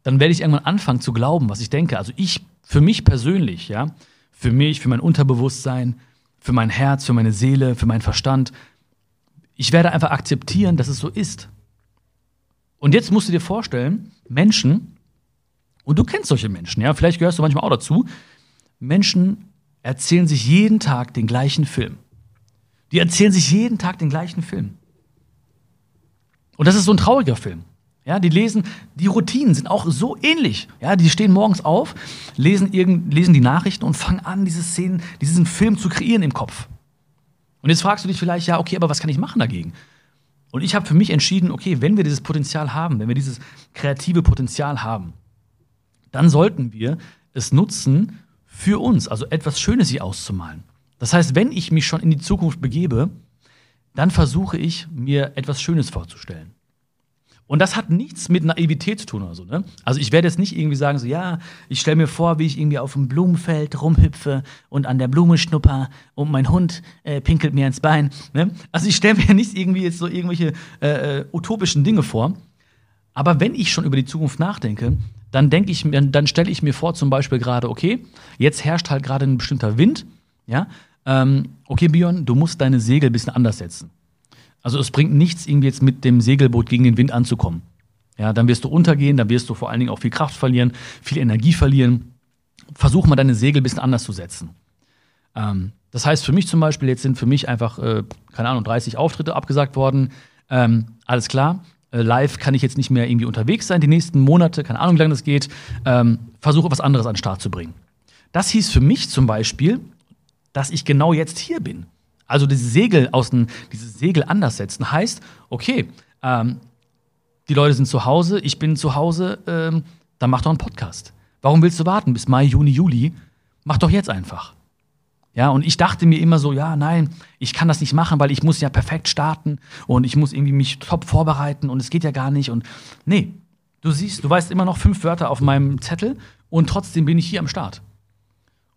Dann werde ich irgendwann anfangen zu glauben, was ich denke. Also ich, für mich persönlich, ja, für mich, für mein Unterbewusstsein, für mein Herz, für meine Seele, für meinen Verstand. Ich werde einfach akzeptieren, dass es so ist. Und jetzt musst du dir vorstellen, Menschen, und du kennst solche Menschen, ja, vielleicht gehörst du manchmal auch dazu, Menschen erzählen sich jeden Tag den gleichen Film. Die erzählen sich jeden Tag den gleichen Film. Und das ist so ein trauriger Film. Ja, die lesen, die Routinen sind auch so ähnlich. Ja, die stehen morgens auf, lesen, irgend, lesen die Nachrichten und fangen an, diese Szenen, diesen Film zu kreieren im Kopf. Und jetzt fragst du dich vielleicht, ja, okay, aber was kann ich machen dagegen? Und ich habe für mich entschieden, okay, wenn wir dieses Potenzial haben, wenn wir dieses kreative Potenzial haben, dann sollten wir es nutzen für uns, also etwas Schönes hier auszumalen. Das heißt, wenn ich mich schon in die Zukunft begebe, dann versuche ich, mir etwas Schönes vorzustellen. Und das hat nichts mit Naivität zu tun oder so. Ne? Also ich werde jetzt nicht irgendwie sagen, so ja, ich stelle mir vor, wie ich irgendwie auf dem Blumenfeld rumhüpfe und an der Blume schnupper und mein Hund äh, pinkelt mir ins Bein. Ne? Also ich stelle mir nicht irgendwie jetzt so irgendwelche äh, äh, utopischen Dinge vor. Aber wenn ich schon über die Zukunft nachdenke, dann denke ich, dann, dann stelle ich mir vor, zum Beispiel gerade, okay, jetzt herrscht halt gerade ein bestimmter Wind, ja. Ähm, okay, Björn, du musst deine Segel ein bisschen anders setzen. Also es bringt nichts, irgendwie jetzt mit dem Segelboot gegen den Wind anzukommen. Ja, dann wirst du untergehen, dann wirst du vor allen Dingen auch viel Kraft verlieren, viel Energie verlieren. Versuch mal deine Segel ein bisschen anders zu setzen. Ähm, das heißt für mich zum Beispiel, jetzt sind für mich einfach, äh, keine Ahnung, 30 Auftritte abgesagt worden. Ähm, alles klar. Äh, live kann ich jetzt nicht mehr irgendwie unterwegs sein, die nächsten Monate, keine Ahnung, wie lange das geht. Ähm, versuche was anderes an den Start zu bringen. Das hieß für mich zum Beispiel, dass ich genau jetzt hier bin. Also dieses Segel aus dem, dieses Segel anders setzen heißt, okay, ähm, die Leute sind zu Hause, ich bin zu Hause, ähm, dann mach doch einen Podcast. Warum willst du warten bis Mai, Juni, Juli? Mach doch jetzt einfach. Ja, und ich dachte mir immer so, ja, nein, ich kann das nicht machen, weil ich muss ja perfekt starten und ich muss irgendwie mich top vorbereiten und es geht ja gar nicht und nee, du siehst, du weißt immer noch fünf Wörter auf meinem Zettel und trotzdem bin ich hier am Start.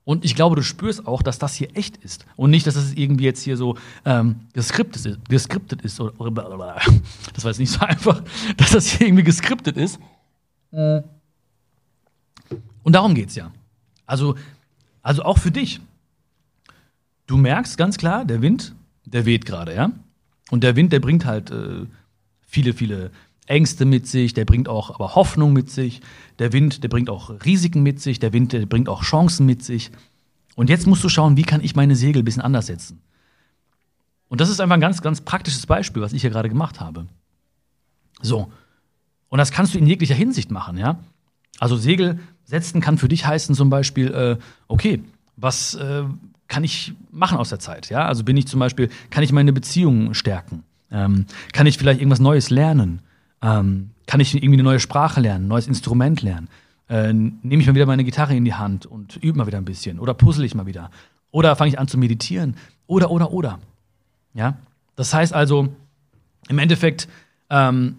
Und ich glaube, du spürst auch, dass das hier echt ist. Und nicht, dass es irgendwie jetzt hier so ähm, geskriptet ist. Geskriptet ist oder, das war jetzt nicht so einfach, dass das hier irgendwie geskriptet ist. Und darum geht's ja. Also, also auch für dich. Du merkst ganz klar, der Wind, der weht gerade, ja. Und der Wind, der bringt halt äh, viele, viele Ängste mit sich, der bringt auch aber Hoffnung mit sich. Der Wind, der bringt auch Risiken mit sich, der Wind, der bringt auch Chancen mit sich. Und jetzt musst du schauen, wie kann ich meine Segel ein bisschen anders setzen. Und das ist einfach ein ganz, ganz praktisches Beispiel, was ich hier gerade gemacht habe. So. Und das kannst du in jeglicher Hinsicht machen, ja. Also Segel setzen kann für dich heißen zum Beispiel, äh, okay, was äh, kann ich machen aus der Zeit, ja? Also bin ich zum Beispiel, kann ich meine Beziehungen stärken? Ähm, kann ich vielleicht irgendwas Neues lernen? Ähm, kann ich irgendwie eine neue Sprache lernen, ein neues Instrument lernen? Äh, Nehme ich mal wieder meine Gitarre in die Hand und übe mal wieder ein bisschen? Oder puzzle ich mal wieder? Oder fange ich an zu meditieren? Oder, oder, oder. Ja? Das heißt also, im Endeffekt, ähm,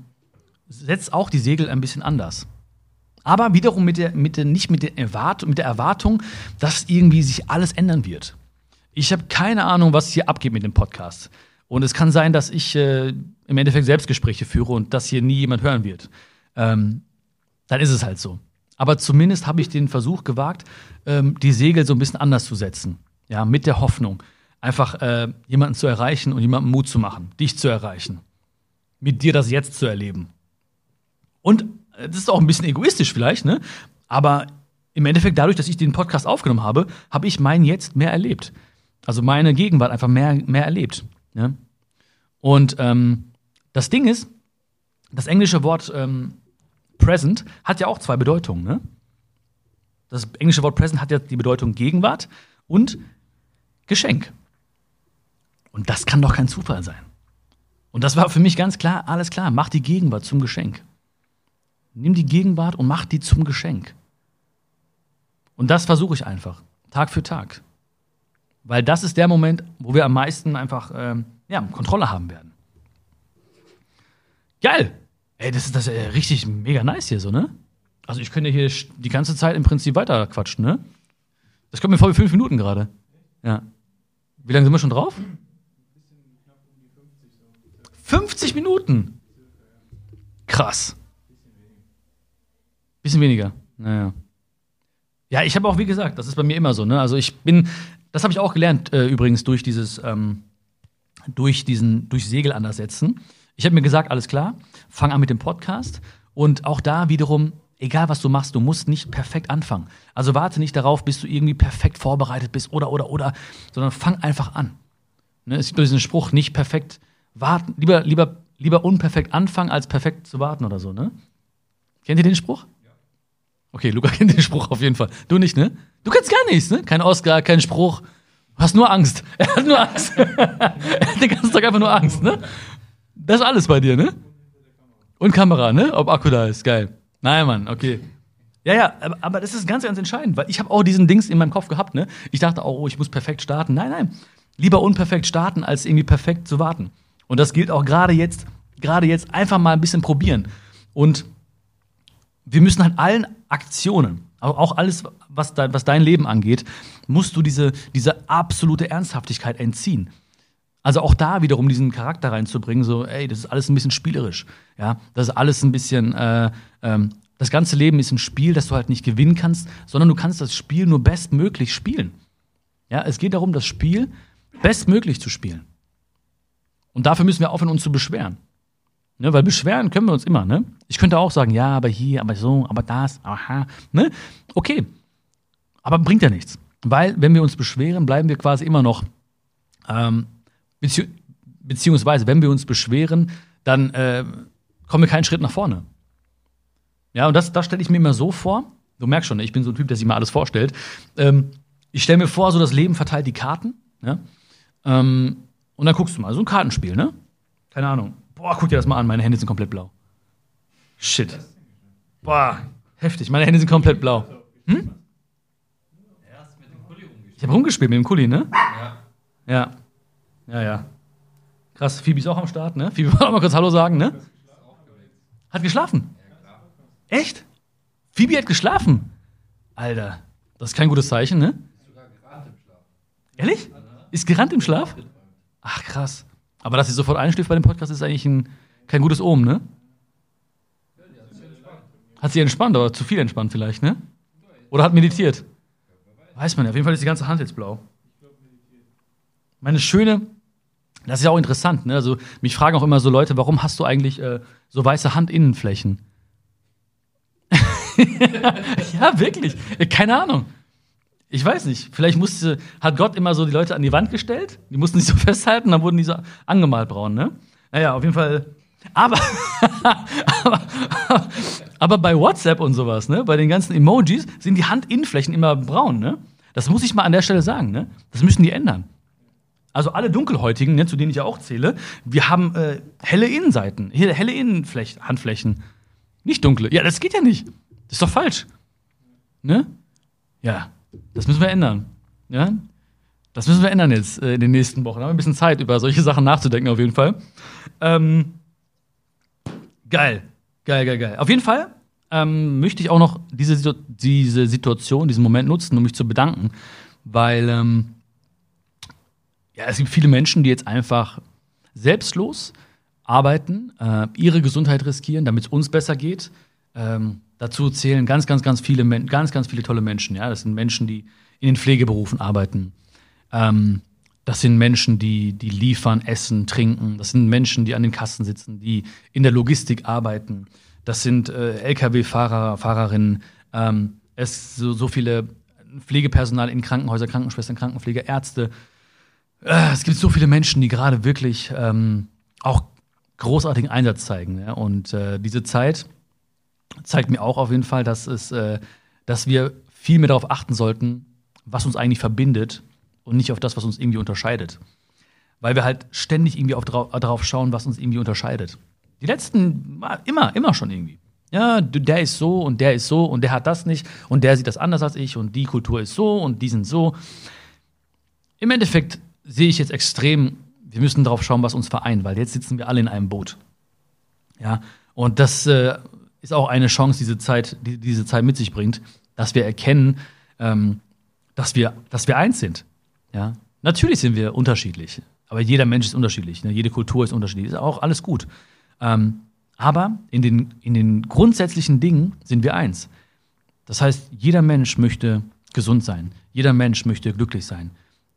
setzt auch die Segel ein bisschen anders. Aber wiederum mit der, mit der, nicht mit der, Erwartung, mit der Erwartung, dass irgendwie sich alles ändern wird. Ich habe keine Ahnung, was hier abgeht mit dem Podcast. Und es kann sein, dass ich äh, im Endeffekt Selbstgespräche führe und das hier nie jemand hören wird. Ähm, dann ist es halt so. Aber zumindest habe ich den Versuch gewagt, ähm, die Segel so ein bisschen anders zu setzen. Ja, mit der Hoffnung, einfach äh, jemanden zu erreichen und jemandem Mut zu machen, dich zu erreichen. Mit dir das jetzt zu erleben. Und äh, das ist auch ein bisschen egoistisch vielleicht, ne? Aber im Endeffekt, dadurch, dass ich den Podcast aufgenommen habe, habe ich mein Jetzt mehr erlebt. Also meine Gegenwart einfach mehr, mehr erlebt. Ja? Und ähm, das Ding ist, das englische Wort ähm, present hat ja auch zwei Bedeutungen. Ne? Das englische Wort present hat ja die Bedeutung Gegenwart und Geschenk. Und das kann doch kein Zufall sein. Und das war für mich ganz klar, alles klar, mach die Gegenwart zum Geschenk. Nimm die Gegenwart und mach die zum Geschenk. Und das versuche ich einfach, Tag für Tag. Weil das ist der Moment, wo wir am meisten einfach ähm, ja, Kontrolle haben werden. Geil! Ey, das ist das äh, richtig mega nice hier so, ne? Also ich könnte hier die ganze Zeit im Prinzip weiter quatschen, ne? Das kommt mir vor wie fünf Minuten gerade. Ja. Wie lange sind wir schon drauf? 50 Minuten? Krass. Bisschen weniger. Naja. Ja, ich habe auch, wie gesagt, das ist bei mir immer so, ne? Also ich bin, das habe ich auch gelernt, äh, übrigens, durch dieses, ähm, durch diesen, durch Segel anders setzen. Ich habe mir gesagt, alles klar, fang an mit dem Podcast und auch da wiederum, egal was du machst, du musst nicht perfekt anfangen. Also warte nicht darauf, bis du irgendwie perfekt vorbereitet bist oder, oder, oder, sondern fang einfach an. Ne? Es gibt diesen Spruch, nicht perfekt warten, lieber, lieber, lieber unperfekt anfangen, als perfekt zu warten oder so, ne? Kennt ihr den Spruch? Okay, Luca kennt den Spruch auf jeden Fall. Du nicht, ne? Du kennst gar nichts, ne? Kein Oscar, kein Spruch. Du hast nur Angst. Er hat nur Angst. er hat den ganzen Tag einfach nur Angst, ne? Das ist alles bei dir, ne? Und Kamera, ne? Ob Akku da ist. Geil. Nein, Mann, okay. Ja, ja, aber, aber das ist ganz, ganz entscheidend, weil ich habe auch diesen Dings in meinem Kopf gehabt, ne? Ich dachte auch, oh, ich muss perfekt starten. Nein, nein. Lieber unperfekt starten, als irgendwie perfekt zu warten. Und das gilt auch gerade jetzt, gerade jetzt einfach mal ein bisschen probieren. Und wir müssen halt allen Aktionen, auch alles, was, dein, was dein Leben angeht, musst du diese, diese absolute Ernsthaftigkeit entziehen. Also auch da wiederum diesen Charakter reinzubringen, so, ey, das ist alles ein bisschen spielerisch. Ja, das ist alles ein bisschen, äh, ähm, das ganze Leben ist ein Spiel, das du halt nicht gewinnen kannst, sondern du kannst das Spiel nur bestmöglich spielen. Ja, es geht darum, das Spiel bestmöglich zu spielen. Und dafür müssen wir aufhören, uns zu beschweren. Ne, weil beschweren können wir uns immer, ne? Ich könnte auch sagen, ja, aber hier, aber so, aber das, aha, ne? Okay. Aber bringt ja nichts. Weil, wenn wir uns beschweren, bleiben wir quasi immer noch ähm, Bezieh beziehungsweise, wenn wir uns beschweren, dann äh, kommen wir keinen Schritt nach vorne. Ja, und das, das stelle ich mir immer so vor. Du merkst schon, ich bin so ein Typ, der sich mal alles vorstellt. Ähm, ich stelle mir vor, so das Leben verteilt die Karten. Ja? Ähm, und dann guckst du mal, so ein Kartenspiel, ne? Keine Ahnung. Boah, guck dir das mal an, meine Hände sind komplett blau. Shit. Boah, heftig, meine Hände sind komplett blau. Hm? Ich habe rumgespielt mit dem Kuli, ne? Ja. Ja. Ja, ja. Krass, Phoebe ist auch am Start, ne? Phoebe wollte auch mal kurz Hallo sagen, ne? Hat geschlafen? Echt? Phoebe hat geschlafen? Alter, das ist kein gutes Zeichen, ne? Ehrlich? Ist gerannt im Schlaf? Ach, krass. Aber dass sie sofort einschläft bei dem Podcast, ist eigentlich ein, kein gutes Omen, ne? Hat sie entspannt, aber zu viel entspannt vielleicht, ne? Oder hat meditiert? Weiß man ja. Auf jeden Fall ist die ganze Hand jetzt blau. Meine schöne, das ist ja auch interessant, ne? Also, mich fragen auch immer so Leute, warum hast du eigentlich äh, so weiße Handinnenflächen? ja, wirklich. Keine Ahnung. Ich weiß nicht. Vielleicht musste, hat Gott immer so die Leute an die Wand gestellt. Die mussten sich so festhalten, dann wurden die so angemalt braun, ne? Naja, auf jeden Fall. Aber, aber, aber bei WhatsApp und sowas, ne? Bei den ganzen Emojis sind die Handinnenflächen immer braun, ne? Das muss ich mal an der Stelle sagen, ne? Das müssen die ändern. Also alle Dunkelhäutigen, ne, zu denen ich ja auch zähle, wir haben äh, helle Innenseiten, helle Innenhandflächen. Nicht dunkle. Ja, das geht ja nicht. Das ist doch falsch. Ne? Ja, das müssen wir ändern. Ja? Das müssen wir ändern jetzt äh, in den nächsten Wochen. Da haben wir ein bisschen Zeit, über solche Sachen nachzudenken, auf jeden Fall. Ähm, geil. Geil, geil, geil. Auf jeden Fall ähm, möchte ich auch noch diese, diese Situation, diesen Moment nutzen, um mich zu bedanken. Weil ähm, ja, es gibt viele Menschen, die jetzt einfach selbstlos arbeiten, äh, ihre Gesundheit riskieren, damit es uns besser geht. Ähm, Dazu zählen ganz, ganz, ganz viele, ganz, ganz viele tolle Menschen. Ja, das sind Menschen, die in den Pflegeberufen arbeiten. Ähm, das sind Menschen, die, die liefern, essen, trinken. Das sind Menschen, die an den Kassen sitzen, die in der Logistik arbeiten. Das sind äh, Lkw-Fahrer, Fahrerinnen. Ähm, es so, so viele Pflegepersonal in Krankenhäusern, Krankenschwestern, Krankenpfleger, Ärzte. Äh, es gibt so viele Menschen, die gerade wirklich ähm, auch großartigen Einsatz zeigen. Ja? Und äh, diese Zeit zeigt mir auch auf jeden Fall, dass, es, äh, dass wir viel mehr darauf achten sollten, was uns eigentlich verbindet und nicht auf das, was uns irgendwie unterscheidet. Weil wir halt ständig irgendwie auf, darauf schauen, was uns irgendwie unterscheidet. Die letzten, immer, immer schon irgendwie. Ja, der ist so und der ist so und der hat das nicht und der sieht das anders als ich und die Kultur ist so und die sind so. Im Endeffekt sehe ich jetzt extrem, wir müssen darauf schauen, was uns vereint, weil jetzt sitzen wir alle in einem Boot. Ja, und das äh, ist auch eine Chance, diese Zeit, die diese Zeit mit sich bringt, dass wir erkennen, ähm, dass, wir, dass wir eins sind. Ja? Natürlich sind wir unterschiedlich, aber jeder Mensch ist unterschiedlich, ne? jede Kultur ist unterschiedlich, ist auch alles gut. Ähm, aber in den, in den grundsätzlichen Dingen sind wir eins. Das heißt, jeder Mensch möchte gesund sein, jeder Mensch möchte glücklich sein,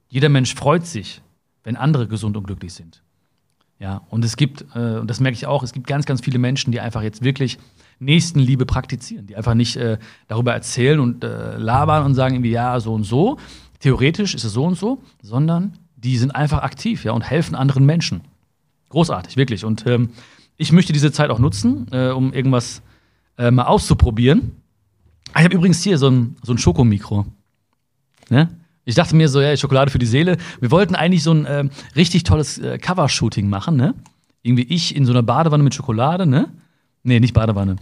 jeder Mensch freut sich, wenn andere gesund und glücklich sind. Ja, und es gibt, äh, und das merke ich auch, es gibt ganz, ganz viele Menschen, die einfach jetzt wirklich Nächstenliebe praktizieren, die einfach nicht äh, darüber erzählen und äh, labern und sagen irgendwie, ja, so und so, theoretisch ist es so und so, sondern die sind einfach aktiv ja, und helfen anderen Menschen. Großartig, wirklich. Und ähm, ich möchte diese Zeit auch nutzen, äh, um irgendwas äh, mal auszuprobieren. Ah, ich habe übrigens hier so ein, so ein Schokomikro. Ne? Ich dachte mir so, ja, Schokolade für die Seele. Wir wollten eigentlich so ein äh, richtig tolles äh, Cover-Shooting machen, ne? Irgendwie ich in so einer Badewanne mit Schokolade, ne? Nee, nicht Badewanne.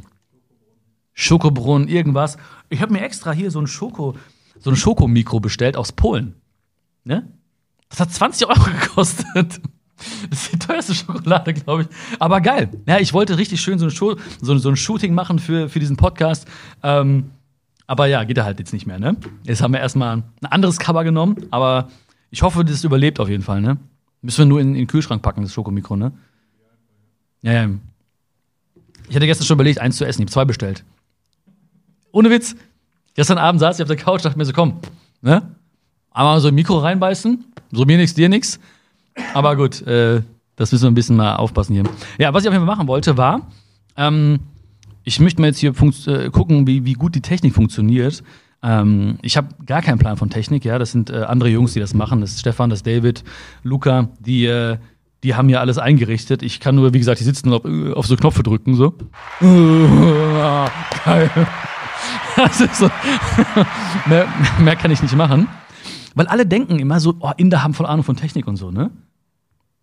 Schokobrunnen, irgendwas. Ich habe mir extra hier so ein Schoko, so ein Schokomikro bestellt aus Polen. Ne? Das hat 20 Euro gekostet. Das ist die teuerste Schokolade, glaube ich. Aber geil. Ja, ich wollte richtig schön so ein, Show, so, so ein Shooting machen für, für diesen Podcast. Ähm, aber ja, geht er halt jetzt nicht mehr, ne? Jetzt haben wir erstmal ein anderes Cover genommen, aber ich hoffe, das überlebt auf jeden Fall, ne? Müssen wir nur in, in den Kühlschrank packen, das Schokomikro, ne? Ja, ja. Ich hatte gestern schon überlegt, eins zu essen. Ich habe zwei bestellt. Ohne Witz. Gestern Abend saß ich auf der Couch, dachte mir so, komm, ne? Einmal so ein Mikro reinbeißen. So mir nichts, dir nichts. Aber gut, äh, das müssen wir ein bisschen mal aufpassen hier. Ja, was ich auf jeden Fall machen wollte, war, ähm, ich möchte mal jetzt hier äh, gucken, wie, wie gut die Technik funktioniert. Ähm, ich habe gar keinen Plan von Technik, ja. Das sind äh, andere Jungs, die das machen. Das ist Stefan, das ist David, Luca, die, äh, die haben ja alles eingerichtet. Ich kann nur, wie gesagt, die sitzen auf, äh, auf so Knöpfe drücken, so. geil. Ist so. mehr, mehr kann ich nicht machen. Weil alle denken immer so, oh, Inder haben voll Ahnung von Technik und so, ne?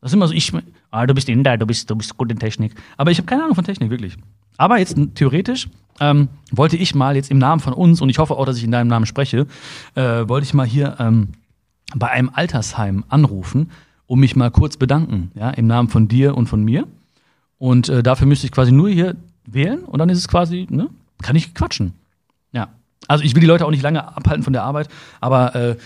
Das ist immer so, ich, ah, du bist Inder, du bist, du bist gut in Technik. Aber ich habe keine Ahnung von Technik, wirklich. Aber jetzt theoretisch ähm, wollte ich mal jetzt im Namen von uns, und ich hoffe auch, dass ich in deinem Namen spreche, äh, wollte ich mal hier ähm, bei einem Altersheim anrufen, um mich mal kurz bedanken, ja, im Namen von dir und von mir. Und äh, dafür müsste ich quasi nur hier wählen und dann ist es quasi, ne, kann ich quatschen. Also ich will die Leute auch nicht lange abhalten von der Arbeit, aber äh,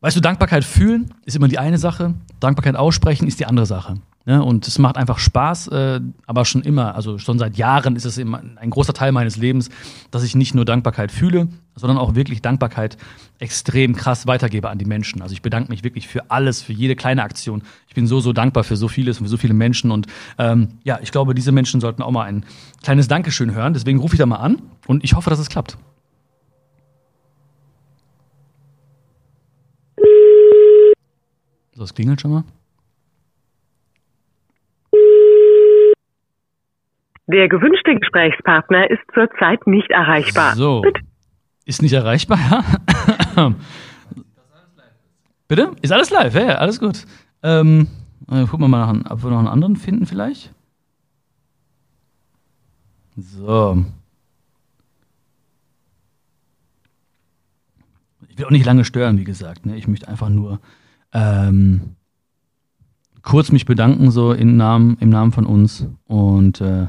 Weißt du, Dankbarkeit fühlen ist immer die eine Sache, Dankbarkeit aussprechen ist die andere Sache. Ja, und es macht einfach Spaß, äh, aber schon immer, also schon seit Jahren ist es immer ein großer Teil meines Lebens, dass ich nicht nur Dankbarkeit fühle, sondern auch wirklich Dankbarkeit extrem krass weitergebe an die Menschen. Also ich bedanke mich wirklich für alles, für jede kleine Aktion. Ich bin so, so dankbar für so vieles und für so viele Menschen. Und ähm, ja, ich glaube, diese Menschen sollten auch mal ein kleines Dankeschön hören. Deswegen rufe ich da mal an und ich hoffe, dass es klappt. Das klingelt schon mal. Der gewünschte Gesprächspartner ist zurzeit nicht erreichbar. So. Bitte. Ist nicht erreichbar, ja? Bitte? Ist alles live, ja, ja alles gut. Ähm, äh, gucken wir mal, nach, ob wir noch einen anderen finden vielleicht. So. Ich will auch nicht lange stören, wie gesagt. Ne? Ich möchte einfach nur ähm, kurz mich bedanken, so im Namen, im Namen von uns. Und äh,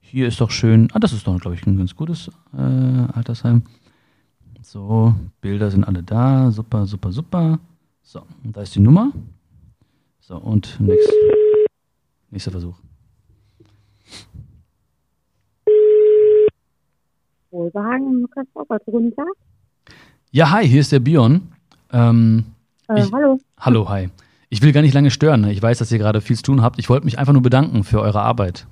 hier ist doch schön, ah, das ist doch, glaube ich, ein ganz gutes äh, Altersheim. So, Bilder sind alle da, super, super, super. So, und da ist die Nummer. So, und nächst, nächster Versuch. Wohlbehagen, Lukas Robert, guten Tag. Ja, hi, hier ist der Bion. Ähm, äh, ich, hallo. Hallo, hi. Ich will gar nicht lange stören. Ne? Ich weiß, dass ihr gerade viel zu tun habt. Ich wollte mich einfach nur bedanken für eure Arbeit.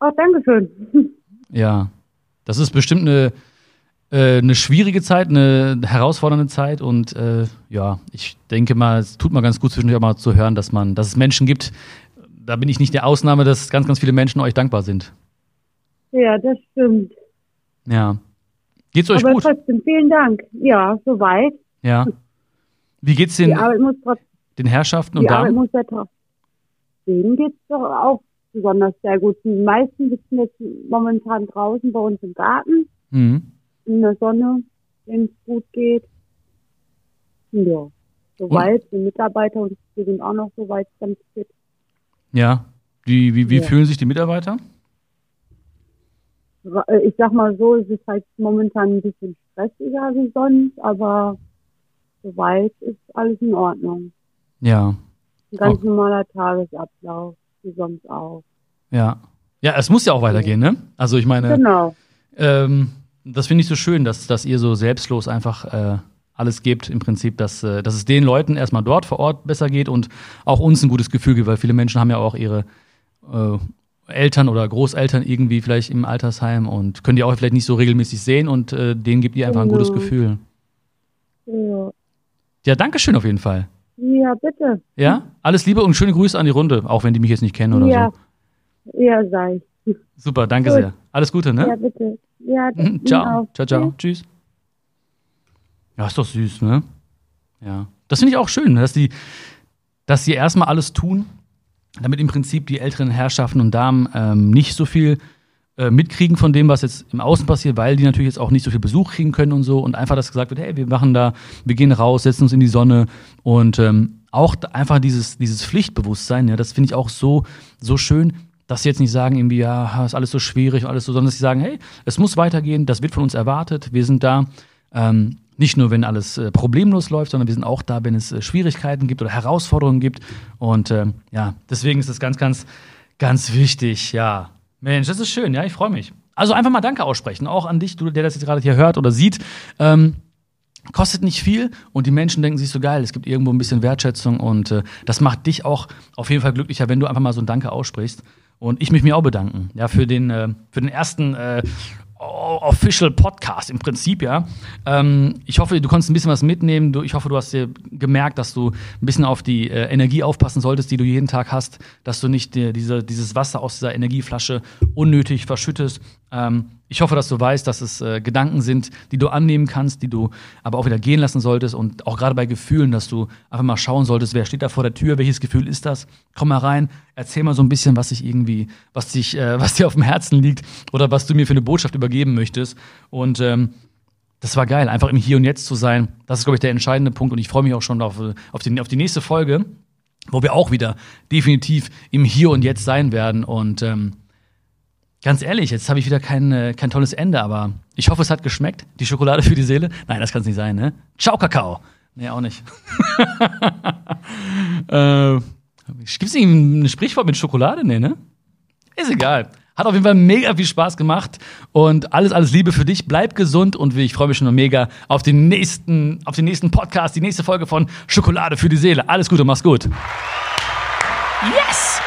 Oh, danke schön. Ja, das ist bestimmt eine, äh, eine schwierige Zeit, eine herausfordernde Zeit und äh, ja, ich denke mal, es tut mal ganz gut zwischendurch auch mal zu hören, dass man, dass es Menschen gibt. Da bin ich nicht der Ausnahme, dass ganz, ganz viele Menschen euch dankbar sind. Ja, das stimmt. Ja. Geht's euch Aber gut? trotzdem vielen Dank. Ja, soweit. Ja. Wie geht's den, den Herrschaften und die Damen? Muss ja. Denen geht's doch auch besonders sehr gut. Die meisten sitzen jetzt momentan draußen bei uns im Garten, mhm. in der Sonne, wenn es gut geht. Ja, soweit. Die Mitarbeiter und die sind auch noch soweit ganz fit. Ja. Wie, wie, wie Ja. fühlen sich die Mitarbeiter? Äh, Ich sag mal so, es ist halt momentan ein bisschen stressiger wie sonst, aber soweit ist alles in Ordnung. Ja. Ein ganz Okay. normaler Tagesablauf, wie sonst auch. Ja. Ja, es muss ja auch weitergehen, ne? Also ich meine, Genau. ähm, das finde ich so schön, dass, dass ihr so selbstlos einfach äh, alles gebt, im Prinzip, dass, äh, dass es den Leuten erstmal dort vor Ort besser geht und auch uns ein gutes Gefühl gibt, weil viele Menschen haben ja auch ihre äh, Eltern oder Großeltern irgendwie vielleicht im Altersheim und können die auch vielleicht nicht so regelmäßig sehen und äh, denen gibt ihr einfach ein gutes Genau. Gefühl. Ja. Ja, danke schön auf jeden Fall. ja, bitte. Ja, alles Liebe und schöne Grüße an die Runde, auch wenn die mich jetzt nicht kennen oder ja. so. Ja, sei. Super, danke Gut. sehr. Alles Gute, ne? Ja, bitte. Ja, Ciao. Ciao, ciao. Tschüss. Ja, ist doch süß, ne? Ja. Das finde ich auch schön, dass die, dass sie erstmal alles tun, damit im Prinzip die älteren Herrschaften und Damen ähm, nicht so viel äh, mitkriegen von dem, was jetzt im Außen passiert, weil die natürlich jetzt auch nicht so viel Besuch kriegen können und so. Und einfach, dass gesagt wird, hey, wir machen da, wir gehen raus, setzen uns in die Sonne und ähm, auch einfach dieses, dieses Pflichtbewusstsein, ja, das finde ich auch so, so schön, dass sie jetzt nicht sagen, irgendwie, ja, ist alles so schwierig und alles so, sondern dass sie sagen, hey, es muss weitergehen, das wird von uns erwartet, wir sind da. Ähm, nicht nur, wenn alles äh, problemlos läuft, sondern wir sind auch da, wenn es äh, Schwierigkeiten gibt oder Herausforderungen gibt. Und ähm, ja, deswegen ist das ganz, ganz, ganz wichtig. Ja, Mensch, das ist schön. Ja, ich freue mich. Also einfach mal Danke aussprechen, auch an dich, du, der das jetzt gerade hier hört oder sieht. Ähm, kostet nicht viel und die Menschen denken sich so geil, es gibt irgendwo ein bisschen Wertschätzung und äh, das macht dich auch auf jeden Fall glücklicher, wenn du einfach mal so ein Danke aussprichst. Und ich mich auch bedanken, ja, für den, äh, für den ersten äh, Official Podcast im Prinzip, ja. Ähm, ich hoffe, du konntest ein bisschen was mitnehmen. Du, ich hoffe, du hast dir gemerkt, dass du ein bisschen auf die äh, Energie aufpassen solltest, die du jeden Tag hast, dass du nicht dir diese, dieses Wasser aus dieser Energieflasche unnötig verschüttest. Ähm, ich hoffe, dass du weißt, dass es äh, Gedanken sind, die du annehmen kannst, die du aber auch wieder gehen lassen solltest und auch gerade bei Gefühlen, dass du einfach mal schauen solltest, wer steht da vor der Tür, welches Gefühl ist das? Komm mal rein, erzähl mal so ein bisschen, was sich irgendwie, was dich, äh, was dir auf dem Herzen liegt oder was du mir für eine Botschaft übergeben möchtest. Und ähm, das war geil, einfach im Hier und Jetzt zu sein. Das ist, glaube ich, der entscheidende Punkt und ich freue mich auch schon auf, auf, die, auf die nächste Folge, wo wir auch wieder definitiv im Hier und Jetzt sein werden und ähm, Ganz ehrlich, jetzt habe ich wieder kein, äh, kein tolles Ende, aber ich hoffe, es hat geschmeckt. Die Schokolade für die Seele. Nein, das kann es nicht sein, ne? Ciao, Kakao. Nee, auch nicht. äh, Gibt es ein Sprichwort mit Schokolade? Nee, ne? Ist egal. Hat auf jeden Fall mega viel Spaß gemacht und alles, alles Liebe für dich. Bleib gesund und ich freue mich schon mega auf den nächsten, auf den nächsten Podcast, die nächste Folge von Schokolade für die Seele. Alles Gute, mach's gut. Yes!